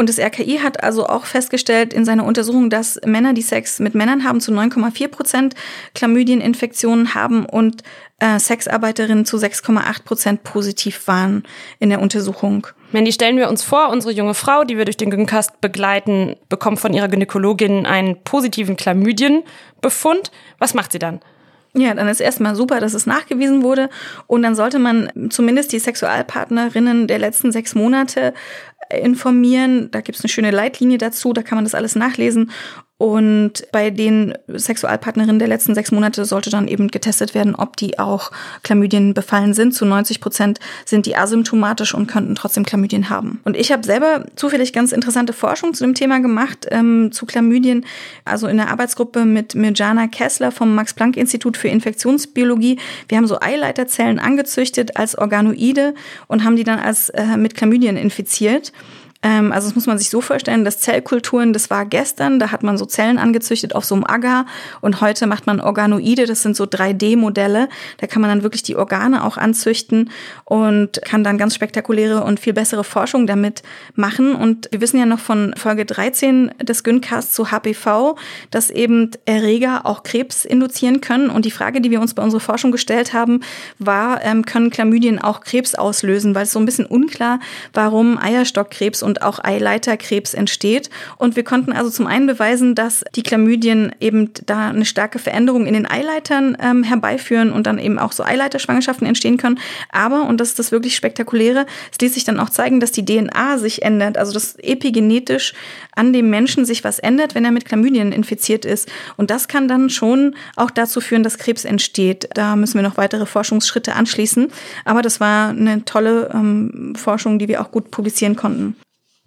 Und das RKI hat also auch festgestellt in seiner Untersuchung, dass Männer, die Sex mit Männern haben, zu 9,4 Prozent Chlamydieninfektionen haben und äh, Sexarbeiterinnen zu 6,8 Prozent positiv waren in der Untersuchung. Mandy, stellen wir uns vor, unsere junge Frau, die wir durch den Gyncast begleiten, bekommt von ihrer Gynäkologin einen positiven Chlamydienbefund. Was macht sie dann? Ja, dann ist erstmal super, dass es nachgewiesen wurde. Und dann sollte man zumindest die Sexualpartnerinnen der letzten sechs Monate informieren. Da gibt's eine schöne Leitlinie dazu, da kann man das alles nachlesen. Und bei den Sexualpartnerinnen der letzten sechs Monate sollte dann eben getestet werden, ob die auch Chlamydien befallen sind. Zu 90 Prozent sind die asymptomatisch und könnten trotzdem Chlamydien haben. Und ich habe selber zufällig ganz interessante Forschung zu dem Thema gemacht, ähm, zu Chlamydien. Also in der Arbeitsgruppe mit Mirjana Kessler vom Max-Planck-Institut für Infektionsbiologie. Wir haben so Eileiterzellen angezüchtet als Organoide und haben die dann als äh, mit Chlamydien infiziert. Ähm, also das muss man sich so vorstellen, dass Zellkulturen, das war gestern, da hat man so Zellen angezüchtet auf so einem Agar und heute macht man Organoide, das sind so 3D-Modelle, da kann man dann wirklich die Organe auch anzüchten und kann dann ganz spektakuläre und viel bessere Forschung damit machen. Und wir wissen ja noch von Folge 13 des Güncasts zu HPV, dass eben Erreger auch Krebs induzieren können. Und die Frage, die wir uns bei unserer Forschung gestellt haben, war, ähm, können Chlamydien auch Krebs auslösen, weil es so ein bisschen unklar, warum Eierstockkrebs und auch Eileiterkrebs entsteht. Und wir konnten also zum einen beweisen, dass die Chlamydien eben da eine starke Veränderung in den Eileitern ähm, herbeiführen und dann eben auch so Eileiterschwangerschaften entstehen können. Aber, und das ist das wirklich Spektakuläre, es ließ sich dann auch zeigen, dass die DNA sich ändert, also dass epigenetisch an dem Menschen sich was ändert, wenn er mit Chlamydien infiziert ist. Und das kann dann schon auch dazu führen, dass Krebs entsteht. Da müssen wir noch weitere Forschungsschritte anschließen. Aber das war eine tolle ähm, Forschung, die wir auch gut publizieren konnten.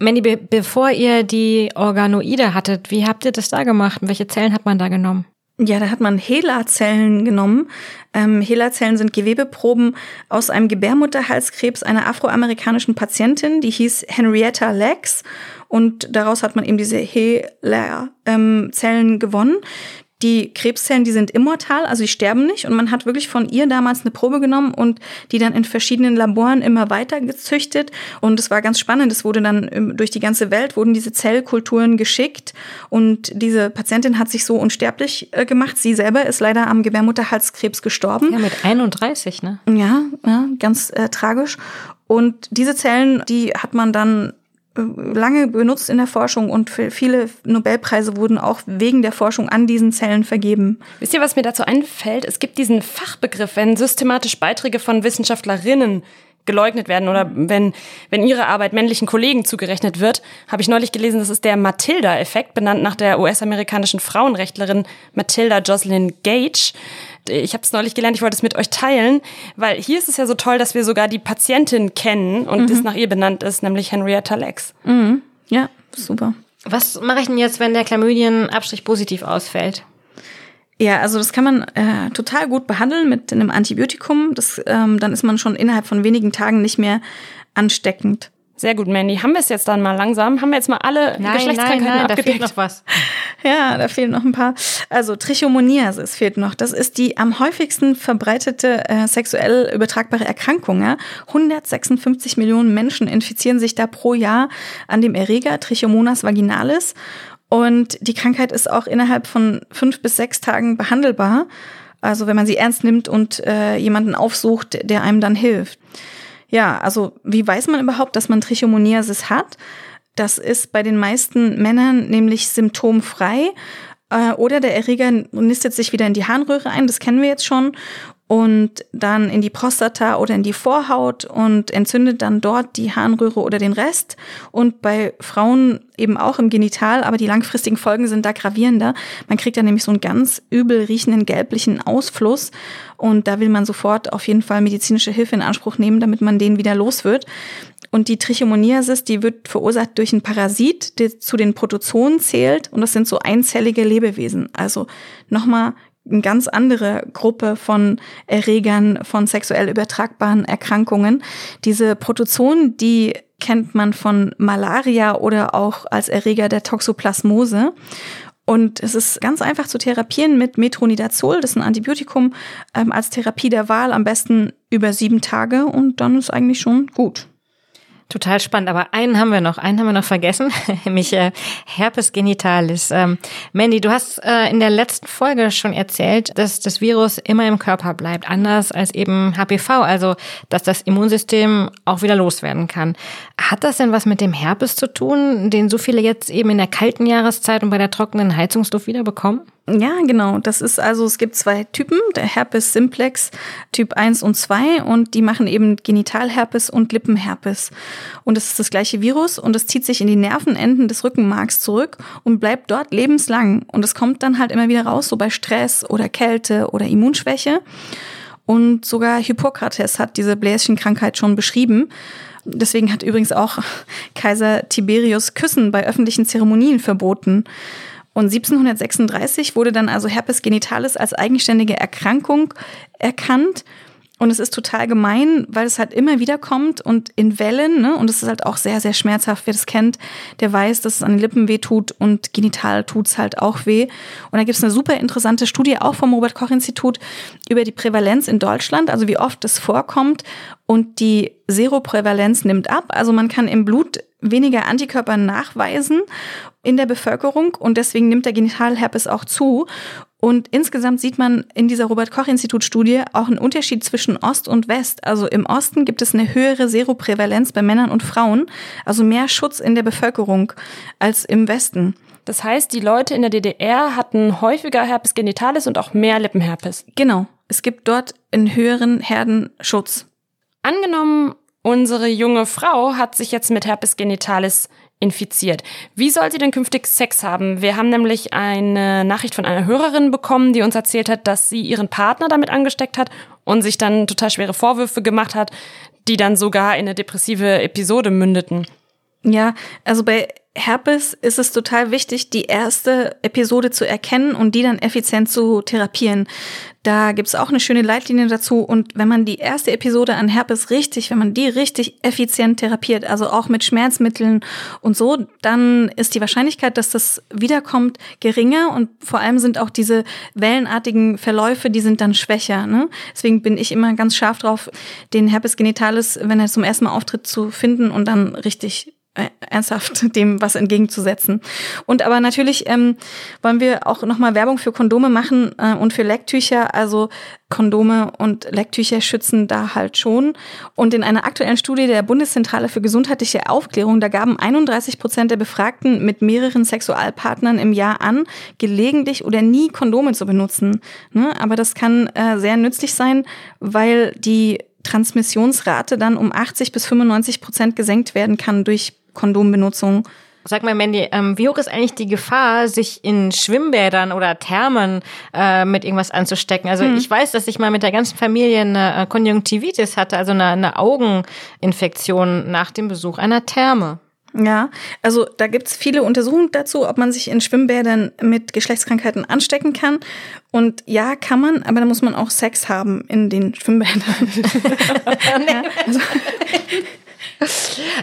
Mandy, be bevor ihr die Organoide hattet, wie habt ihr das da gemacht? welche Zellen hat man da genommen? Ja, da hat man HeLa-Zellen genommen. Ähm, HeLa-Zellen sind Gewebeproben aus einem Gebärmutterhalskrebs einer afroamerikanischen Patientin, die hieß Henrietta Lex. Und daraus hat man eben diese HeLa-Zellen ähm, gewonnen die Krebszellen, die sind immortal, also die sterben nicht. Und man hat wirklich von ihr damals eine Probe genommen und die dann in verschiedenen Laboren immer weiter gezüchtet. Und es war ganz spannend. Es wurde dann durch die ganze Welt, wurden diese Zellkulturen geschickt. Und diese Patientin hat sich so unsterblich äh, gemacht. Sie selber ist leider am Gebärmutterhalskrebs gestorben. Ja, mit 31, ne? Ja, ja ganz äh, tragisch. Und diese Zellen, die hat man dann lange benutzt in der Forschung und viele Nobelpreise wurden auch wegen der Forschung an diesen Zellen vergeben. Wisst ihr, was mir dazu einfällt? Es gibt diesen Fachbegriff, wenn systematisch Beiträge von Wissenschaftlerinnen geleugnet werden oder wenn, wenn ihre Arbeit männlichen Kollegen zugerechnet wird, habe ich neulich gelesen, das ist der Matilda-Effekt, benannt nach der US-amerikanischen Frauenrechtlerin Matilda Jocelyn Gage. Ich habe es neulich gelernt, ich wollte es mit euch teilen, weil hier ist es ja so toll, dass wir sogar die Patientin kennen und mhm. das nach ihr benannt ist, nämlich Henrietta Lex. Mhm. Ja, super. Was mache ich denn jetzt, wenn der Chlamydien-Abstrich positiv ausfällt? Ja, also das kann man äh, total gut behandeln mit einem Antibiotikum. Das, ähm, dann ist man schon innerhalb von wenigen Tagen nicht mehr ansteckend. Sehr gut, Mandy. Haben wir es jetzt dann mal langsam? Haben wir jetzt mal alle nein, Geschlechtskrankheiten nein, nein, abgedeckt? Da fehlt noch was. Ja, da fehlen noch ein paar. Also Trichomoniasis fehlt noch. Das ist die am häufigsten verbreitete äh, sexuell übertragbare Erkrankung. Ja? 156 Millionen Menschen infizieren sich da pro Jahr an dem Erreger Trichomonas vaginalis. Und die Krankheit ist auch innerhalb von fünf bis sechs Tagen behandelbar. Also wenn man sie ernst nimmt und äh, jemanden aufsucht, der einem dann hilft. Ja, also wie weiß man überhaupt, dass man Trichomoniasis hat? Das ist bei den meisten Männern nämlich symptomfrei. Äh, oder der Erreger nistet sich wieder in die Harnröhre ein, das kennen wir jetzt schon. Und dann in die Prostata oder in die Vorhaut und entzündet dann dort die Harnröhre oder den Rest. Und bei Frauen eben auch im Genital, aber die langfristigen Folgen sind da gravierender. Man kriegt dann nämlich so einen ganz übel riechenden gelblichen Ausfluss und da will man sofort auf jeden Fall medizinische Hilfe in Anspruch nehmen, damit man den wieder los wird. Und die Trichomoniasis, die wird verursacht durch einen Parasit, der zu den Protozoen zählt. Und das sind so einzellige Lebewesen. Also nochmal eine ganz andere Gruppe von Erregern von sexuell übertragbaren Erkrankungen. Diese Protozoen, die kennt man von Malaria oder auch als Erreger der Toxoplasmose. Und es ist ganz einfach zu therapieren mit Metronidazol, das ist ein Antibiotikum, ähm, als Therapie der Wahl am besten über sieben Tage und dann ist eigentlich schon gut. Total spannend, aber einen haben wir noch, einen haben wir noch vergessen, nämlich äh, Herpes genitalis. Ähm, Mandy, du hast äh, in der letzten Folge schon erzählt, dass das Virus immer im Körper bleibt, anders als eben HPV, also dass das Immunsystem auch wieder loswerden kann. Hat das denn was mit dem Herpes zu tun, den so viele jetzt eben in der kalten Jahreszeit und bei der trockenen Heizungsluft wieder bekommen? Ja, genau. Das ist also, es gibt zwei Typen, der Herpes simplex Typ 1 und 2 und die machen eben Genitalherpes und Lippenherpes. Und es ist das gleiche Virus und es zieht sich in die Nervenenden des Rückenmarks zurück und bleibt dort lebenslang. Und es kommt dann halt immer wieder raus, so bei Stress oder Kälte oder Immunschwäche. Und sogar Hippokrates hat diese Bläschenkrankheit schon beschrieben. Deswegen hat übrigens auch Kaiser Tiberius Küssen bei öffentlichen Zeremonien verboten. Und 1736 wurde dann also Herpes genitalis als eigenständige Erkrankung erkannt. Und es ist total gemein, weil es halt immer wieder kommt und in Wellen, ne? Und es ist halt auch sehr, sehr schmerzhaft. Wer das kennt, der weiß, dass es an den Lippen weh tut und genital tut's halt auch weh. Und da gibt es eine super interessante Studie auch vom Robert-Koch-Institut über die Prävalenz in Deutschland, also wie oft es vorkommt. Und die Seroprävalenz nimmt ab. Also man kann im Blut weniger Antikörper nachweisen in der Bevölkerung und deswegen nimmt der Genitalherpes auch zu. Und insgesamt sieht man in dieser Robert-Koch-Institut-Studie auch einen Unterschied zwischen Ost und West. Also im Osten gibt es eine höhere Seroprävalenz bei Männern und Frauen, also mehr Schutz in der Bevölkerung als im Westen. Das heißt, die Leute in der DDR hatten häufiger Herpes genitalis und auch mehr Lippenherpes. Genau. Es gibt dort einen höheren Herdenschutz. Angenommen, unsere junge Frau hat sich jetzt mit Herpes genitalis infiziert. Wie soll sie denn künftig Sex haben? Wir haben nämlich eine Nachricht von einer Hörerin bekommen, die uns erzählt hat, dass sie ihren Partner damit angesteckt hat und sich dann total schwere Vorwürfe gemacht hat, die dann sogar in eine depressive Episode mündeten. Ja, also bei Herpes ist es total wichtig, die erste Episode zu erkennen und die dann effizient zu therapieren. Da gibt's auch eine schöne Leitlinie dazu. Und wenn man die erste Episode an Herpes richtig, wenn man die richtig effizient therapiert, also auch mit Schmerzmitteln und so, dann ist die Wahrscheinlichkeit, dass das wiederkommt, geringer. Und vor allem sind auch diese wellenartigen Verläufe, die sind dann schwächer. Ne? Deswegen bin ich immer ganz scharf drauf, den Herpes genitalis, wenn er zum ersten Mal auftritt, zu finden und dann richtig ernsthaft dem was entgegenzusetzen. Und aber natürlich ähm, wollen wir auch nochmal Werbung für Kondome machen äh, und für Lecktücher. Also Kondome und Lecktücher schützen da halt schon. Und in einer aktuellen Studie der Bundeszentrale für gesundheitliche Aufklärung, da gaben 31 Prozent der Befragten mit mehreren Sexualpartnern im Jahr an, gelegentlich oder nie Kondome zu benutzen. Ne? Aber das kann äh, sehr nützlich sein, weil die Transmissionsrate dann um 80 bis 95 Prozent gesenkt werden kann durch Kondombenutzung. Sag mal, Mandy, ähm, wie hoch ist eigentlich die Gefahr, sich in Schwimmbädern oder Thermen äh, mit irgendwas anzustecken? Also hm. ich weiß, dass ich mal mit der ganzen Familie eine äh, Konjunktivitis hatte, also eine, eine Augeninfektion nach dem Besuch einer Therme. Ja, also da gibt's viele Untersuchungen dazu, ob man sich in Schwimmbädern mit Geschlechtskrankheiten anstecken kann. Und ja, kann man, aber da muss man auch Sex haben in den Schwimmbädern. ja, also,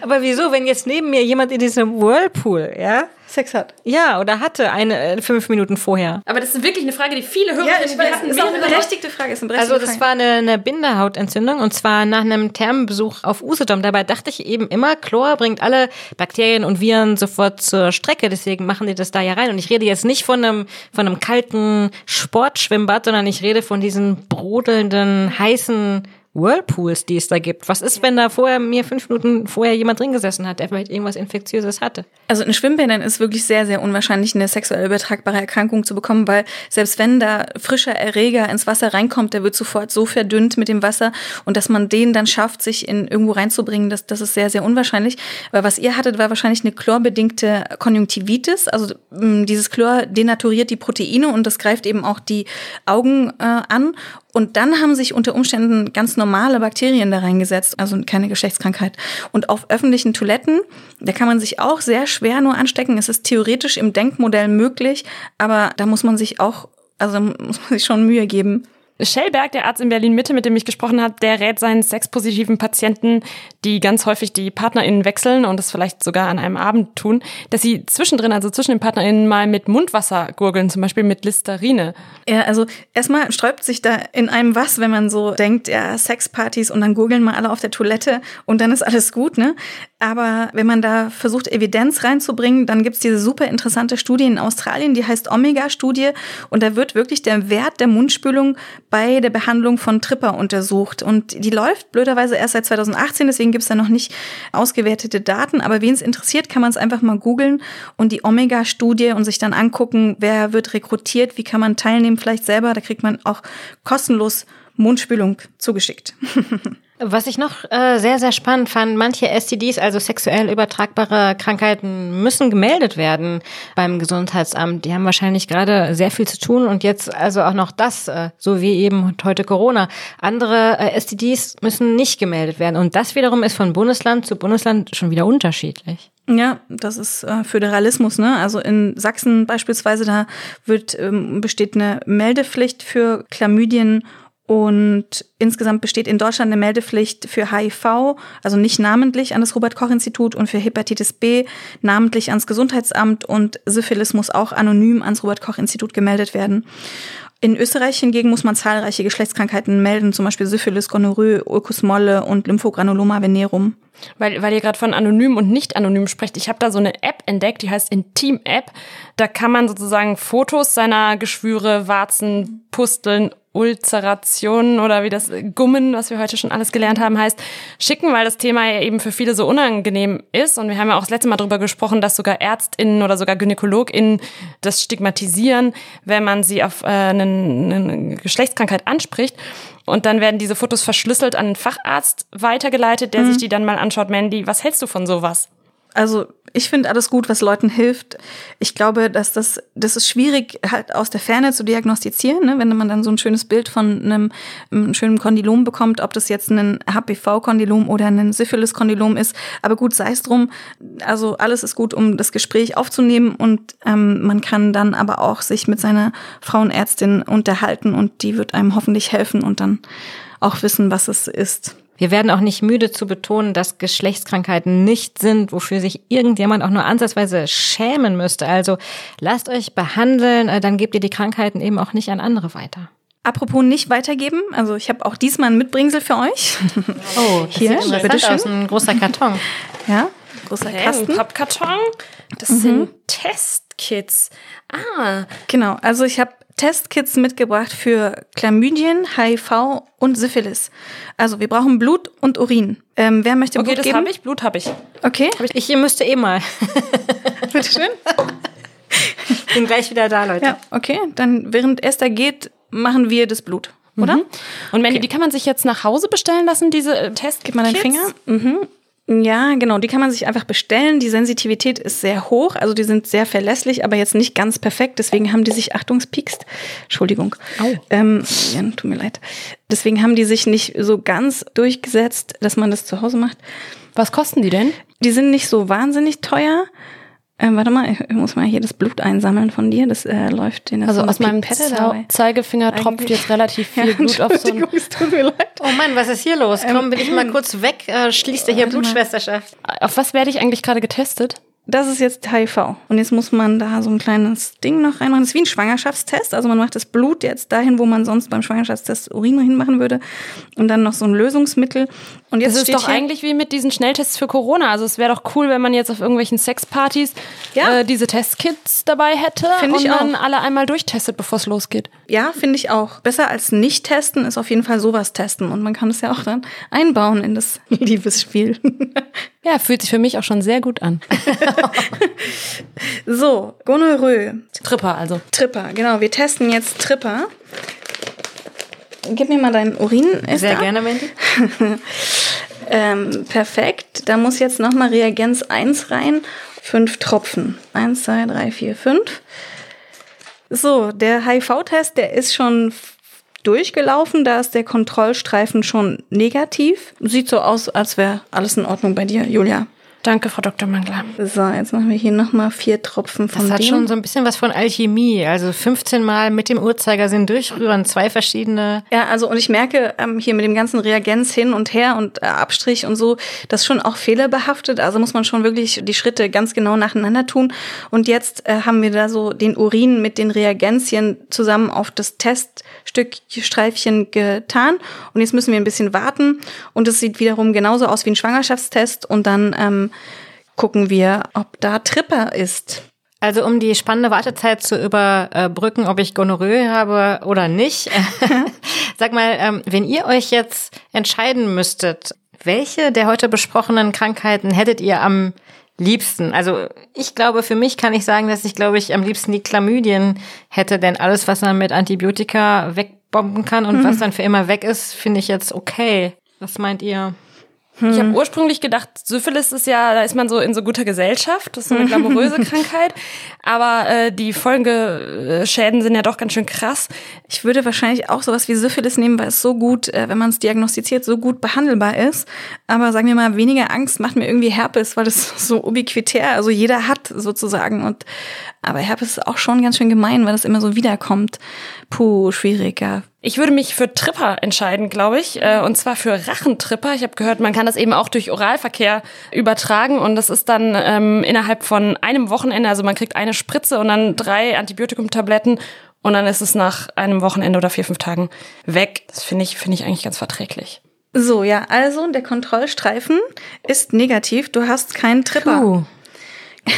aber wieso, wenn jetzt neben mir jemand in diesem Whirlpool, ja, Sex hat? Ja, oder hatte eine äh, fünf Minuten vorher. Aber das ist wirklich eine Frage, die viele Hörer ja, ich weiß, hatten. Ist auch eine berechtigte Frage. Ist eine berechtigte also das Frage. war eine, eine Bindehautentzündung und zwar nach einem Thermenbesuch auf Usedom. Dabei dachte ich eben immer, Chlor bringt alle Bakterien und Viren sofort zur Strecke. Deswegen machen die das da ja rein. Und ich rede jetzt nicht von einem, von einem kalten Sportschwimmbad, sondern ich rede von diesen brodelnden, heißen Whirlpools, die es da gibt. Was ist, wenn da vorher mir fünf Minuten vorher jemand drin gesessen hat, der vielleicht irgendwas Infektiöses hatte? Also in Schwimmbädern ist wirklich sehr, sehr unwahrscheinlich, eine sexuell übertragbare Erkrankung zu bekommen, weil selbst wenn da frischer Erreger ins Wasser reinkommt, der wird sofort so verdünnt mit dem Wasser und dass man den dann schafft, sich in irgendwo reinzubringen, das, das ist sehr, sehr unwahrscheinlich. Weil was ihr hattet, war wahrscheinlich eine chlorbedingte Konjunktivitis. Also dieses Chlor denaturiert die Proteine und das greift eben auch die Augen äh, an und dann haben sich unter Umständen ganz normale Bakterien da reingesetzt, also keine Geschlechtskrankheit. Und auf öffentlichen Toiletten, da kann man sich auch sehr schwer nur anstecken. Es ist theoretisch im Denkmodell möglich, aber da muss man sich auch, also muss man sich schon Mühe geben. Schellberg, der Arzt in Berlin-Mitte, mit dem ich gesprochen habe, der rät seinen sexpositiven Patienten, die ganz häufig die PartnerInnen wechseln und das vielleicht sogar an einem Abend tun, dass sie zwischendrin, also zwischen den PartnerInnen, mal mit Mundwasser gurgeln, zum Beispiel mit Listerine. Ja, also erstmal sträubt sich da in einem was, wenn man so denkt, ja, Sexpartys und dann gurgeln mal alle auf der Toilette und dann ist alles gut, ne? Aber wenn man da versucht, Evidenz reinzubringen, dann gibt's diese super interessante Studie in Australien, die heißt Omega-Studie. Und da wird wirklich der Wert der Mundspülung bei der Behandlung von Tripper untersucht. Und die läuft blöderweise erst seit 2018, deswegen gibt's da noch nicht ausgewertete Daten. Aber wen es interessiert, kann man es einfach mal googeln und die Omega-Studie und sich dann angucken, wer wird rekrutiert, wie kann man teilnehmen, vielleicht selber. Da kriegt man auch kostenlos Mundspülung zugeschickt. Was ich noch äh, sehr, sehr spannend fand, manche STDs, also sexuell übertragbare Krankheiten, müssen gemeldet werden beim Gesundheitsamt. Die haben wahrscheinlich gerade sehr viel zu tun und jetzt also auch noch das, äh, so wie eben heute Corona. Andere äh, STDs müssen nicht gemeldet werden und das wiederum ist von Bundesland zu Bundesland schon wieder unterschiedlich. Ja, das ist äh, Föderalismus, ne? Also in Sachsen beispielsweise, da wird ähm, besteht eine Meldepflicht für Chlamydien und insgesamt besteht in Deutschland eine Meldepflicht für HIV, also nicht namentlich an das Robert Koch Institut und für Hepatitis B namentlich ans Gesundheitsamt und Syphilis muss auch anonym ans Robert Koch Institut gemeldet werden. In Österreich hingegen muss man zahlreiche Geschlechtskrankheiten melden, zum Beispiel Syphilis, Gonorrhoe, Ulcus molle und Lymphogranuloma venerum. Weil, weil ihr gerade von anonym und nicht anonym sprecht, ich habe da so eine App entdeckt, die heißt Intim App. Da kann man sozusagen Fotos seiner Geschwüre, Warzen, Pusteln Ulzerationen oder wie das Gummen, was wir heute schon alles gelernt haben, heißt, schicken, weil das Thema ja eben für viele so unangenehm ist. Und wir haben ja auch das letzte Mal darüber gesprochen, dass sogar ÄrztInnen oder sogar GynäkologInnen das stigmatisieren, wenn man sie auf äh, eine, eine Geschlechtskrankheit anspricht. Und dann werden diese Fotos verschlüsselt an einen Facharzt weitergeleitet, der mhm. sich die dann mal anschaut. Mandy, was hältst du von sowas? Also ich finde alles gut, was Leuten hilft. Ich glaube, dass das, das ist schwierig, halt aus der Ferne zu diagnostizieren, ne? wenn man dann so ein schönes Bild von einem, einem schönen Kondylom bekommt, ob das jetzt ein HPV-Kondylom oder ein Syphilis-Kondylom ist. Aber gut, sei es drum. Also alles ist gut, um das Gespräch aufzunehmen und ähm, man kann dann aber auch sich mit seiner Frauenärztin unterhalten und die wird einem hoffentlich helfen und dann auch wissen, was es ist. Wir werden auch nicht müde zu betonen, dass Geschlechtskrankheiten nicht sind, wofür sich irgendjemand auch nur ansatzweise schämen müsste. Also lasst euch behandeln, äh, dann gebt ihr die Krankheiten eben auch nicht an andere weiter. Apropos nicht weitergeben, also ich habe auch diesmal ein Mitbringsel für euch. Oh, das hier, sieht bitteschön. aus, ein großer Karton. Ja, großer okay, Kasten. Ein Pappkarton. Das mhm. sind Testkits. Ah. Genau, also ich habe Testkits mitgebracht für Chlamydien, HIV und Syphilis. Also wir brauchen Blut und Urin. Ähm, wer möchte okay, Blut geben? Okay, das habe ich. Blut habe ich. Okay. Hab ich, ich müsste eh mal. Bitteschön. Bin gleich wieder da, Leute. Ja, okay. Dann während Esther geht, machen wir das Blut, oder? Mhm. Und Mandy, okay. die kann man sich jetzt nach Hause bestellen lassen, diese äh, Testkits? Gib mal deinen Finger. Mhm. Ja, genau. Die kann man sich einfach bestellen. Die Sensitivität ist sehr hoch, also die sind sehr verlässlich, aber jetzt nicht ganz perfekt. Deswegen haben die sich, Achtungspiekst, Entschuldigung. Oh. Ähm, ja, tut mir leid. Deswegen haben die sich nicht so ganz durchgesetzt, dass man das zu Hause macht. Was kosten die denn? Die sind nicht so wahnsinnig teuer. Ähm, warte mal, ich muss mal hier das Blut einsammeln von dir. Das äh, läuft in Also aus meinem Zau Zeigefinger tropft jetzt relativ viel ja, Blut auf so ein... es tut mir leid. Oh Mann, was ist hier los? Komm, bin ich mal kurz weg. Äh, schließt ihr hier Blutschwesterschaft. Auf was werde ich eigentlich gerade getestet? Das ist jetzt HIV. Und jetzt muss man da so ein kleines Ding noch reinmachen. Das ist wie ein Schwangerschaftstest. Also man macht das Blut jetzt dahin, wo man sonst beim Schwangerschaftstest Urin hinmachen würde. Und dann noch so ein Lösungsmittel. Und jetzt Das ist doch eigentlich wie mit diesen Schnelltests für Corona. Also es wäre doch cool, wenn man jetzt auf irgendwelchen Sexpartys Ja. äh, diese Testkits dabei hätte Find ich und dann auch. alle einmal durchtestet, bevor es losgeht. Ja, finde ich auch. Besser als nicht testen ist auf jeden Fall sowas testen. Und man kann es ja auch dann einbauen in das Liebesspiel. Ja, fühlt sich für mich auch schon sehr gut an. so, Gonorrhoe. Tripper also. Tripper, genau. Wir testen jetzt Tripper. Gib mir mal deinen Urin. Ist Sehr da? gerne, Mandy. Ähm, perfekt. Da muss jetzt nochmal Reagenz 1 rein. Fünf Tropfen. Eins, zwei, drei, vier, fünf. So, der HIV-Test, der ist schon durchgelaufen. Da ist der Kontrollstreifen schon negativ. Sieht so aus, als wäre alles in Ordnung bei dir, Julia. Danke, Frau Dr. Mangler. So, jetzt machen wir hier nochmal vier Tropfen von Das hat dem. schon so ein bisschen was von Alchemie. Also 15 Mal mit dem Uhrzeigersinn durchrühren, zwei verschiedene. Ja, also und ich merke ähm, hier mit dem ganzen Reagenz hin und her und äh, Abstrich und so, das ist schon auch fehlerbehaftet. Also muss man schon wirklich die Schritte ganz genau nacheinander tun. Und jetzt äh, haben wir da so den Urin mit den Reagenzien zusammen auf das Teststückstreifchen getan. Und jetzt müssen wir ein bisschen warten. Und es sieht wiederum genauso aus wie ein Schwangerschaftstest. Und dann ähm, gucken wir, ob da Tripper ist. Also um die spannende Wartezeit zu überbrücken, ob ich Gonorrhoe habe oder nicht. Sag mal, ähm, wenn ihr euch jetzt entscheiden müsstet, welche der heute besprochenen Krankheiten hättet ihr am liebsten? Also ich glaube, für mich kann ich sagen, dass ich, glaube ich, am liebsten die Chlamydien hätte, denn alles, was man mit Antibiotika wegbomben kann und was dann für immer weg ist, finde ich jetzt okay. Was meint ihr? Ich habe ursprünglich gedacht, Syphilis ist ja, da ist man so in so guter Gesellschaft, das ist so eine glamouröse Krankheit. Aber äh, die Folgeschäden sind ja doch ganz schön krass. Ich würde wahrscheinlich auch sowas wie Syphilis nehmen, weil es so gut, äh, wenn man es diagnostiziert, so gut behandelbar ist. Aber sagen wir mal, weniger Angst macht mir irgendwie Herpes, weil das so ubiquitär, also jeder hat sozusagen. Und aber Herpes ist auch schon ganz schön gemein, weil das immer so wiederkommt. Puh, schwieriger. Ich würde mich für Tripper entscheiden, glaube ich. äh, Und zwar für Rachentripper. Ich habe gehört, man kann das eben auch durch Oralverkehr übertragen. Und das ist dann ähm, innerhalb von einem Wochenende, also man kriegt eine Spritze und dann drei Antibiotikumtabletten. Und dann ist es nach einem Wochenende oder vier, fünf Tagen weg. Das finde ich, finde ich eigentlich ganz verträglich. So, ja, also der Kontrollstreifen ist negativ. Du hast keinen Tripper. Puh.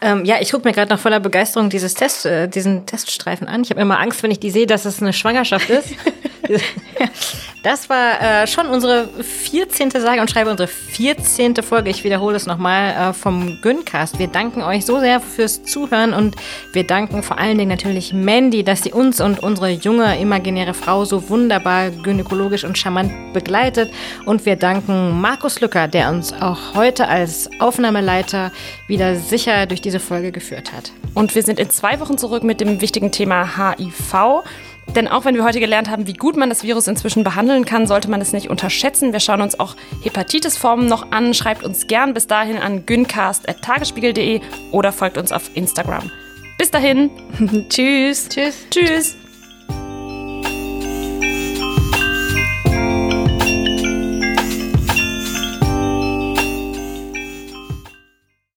ähm, ja, ich gucke mir gerade noch voller Begeisterung dieses Test, äh, diesen Teststreifen an. Ich habe immer Angst, wenn ich die sehe, dass es eine Schwangerschaft ist. das war äh, schon unsere 14. Sage und schreibe unsere 14. Folge. Ich wiederhole es nochmal äh, vom Güncast. Wir danken euch so sehr fürs Zuhören und wir danken vor allen Dingen natürlich Mandy, dass sie uns und unsere junge imaginäre Frau so wunderbar gynäkologisch und charmant begleitet. Und wir danken Markus Lücker, der uns auch heute als Aufnahmeleiter wieder sicher durch diese Folge geführt hat. Und wir sind in zwei Wochen zurück mit dem wichtigen Thema HIV. Denn auch wenn wir heute gelernt haben, wie gut man das Virus inzwischen behandeln kann, sollte man es nicht unterschätzen. Wir schauen uns auch Hepatitisformen noch an. Schreibt uns gern bis dahin an gyncast.tagesspiegel.de oder folgt uns auf Instagram. Bis dahin. Tschüss. Tschüss. Tschüss.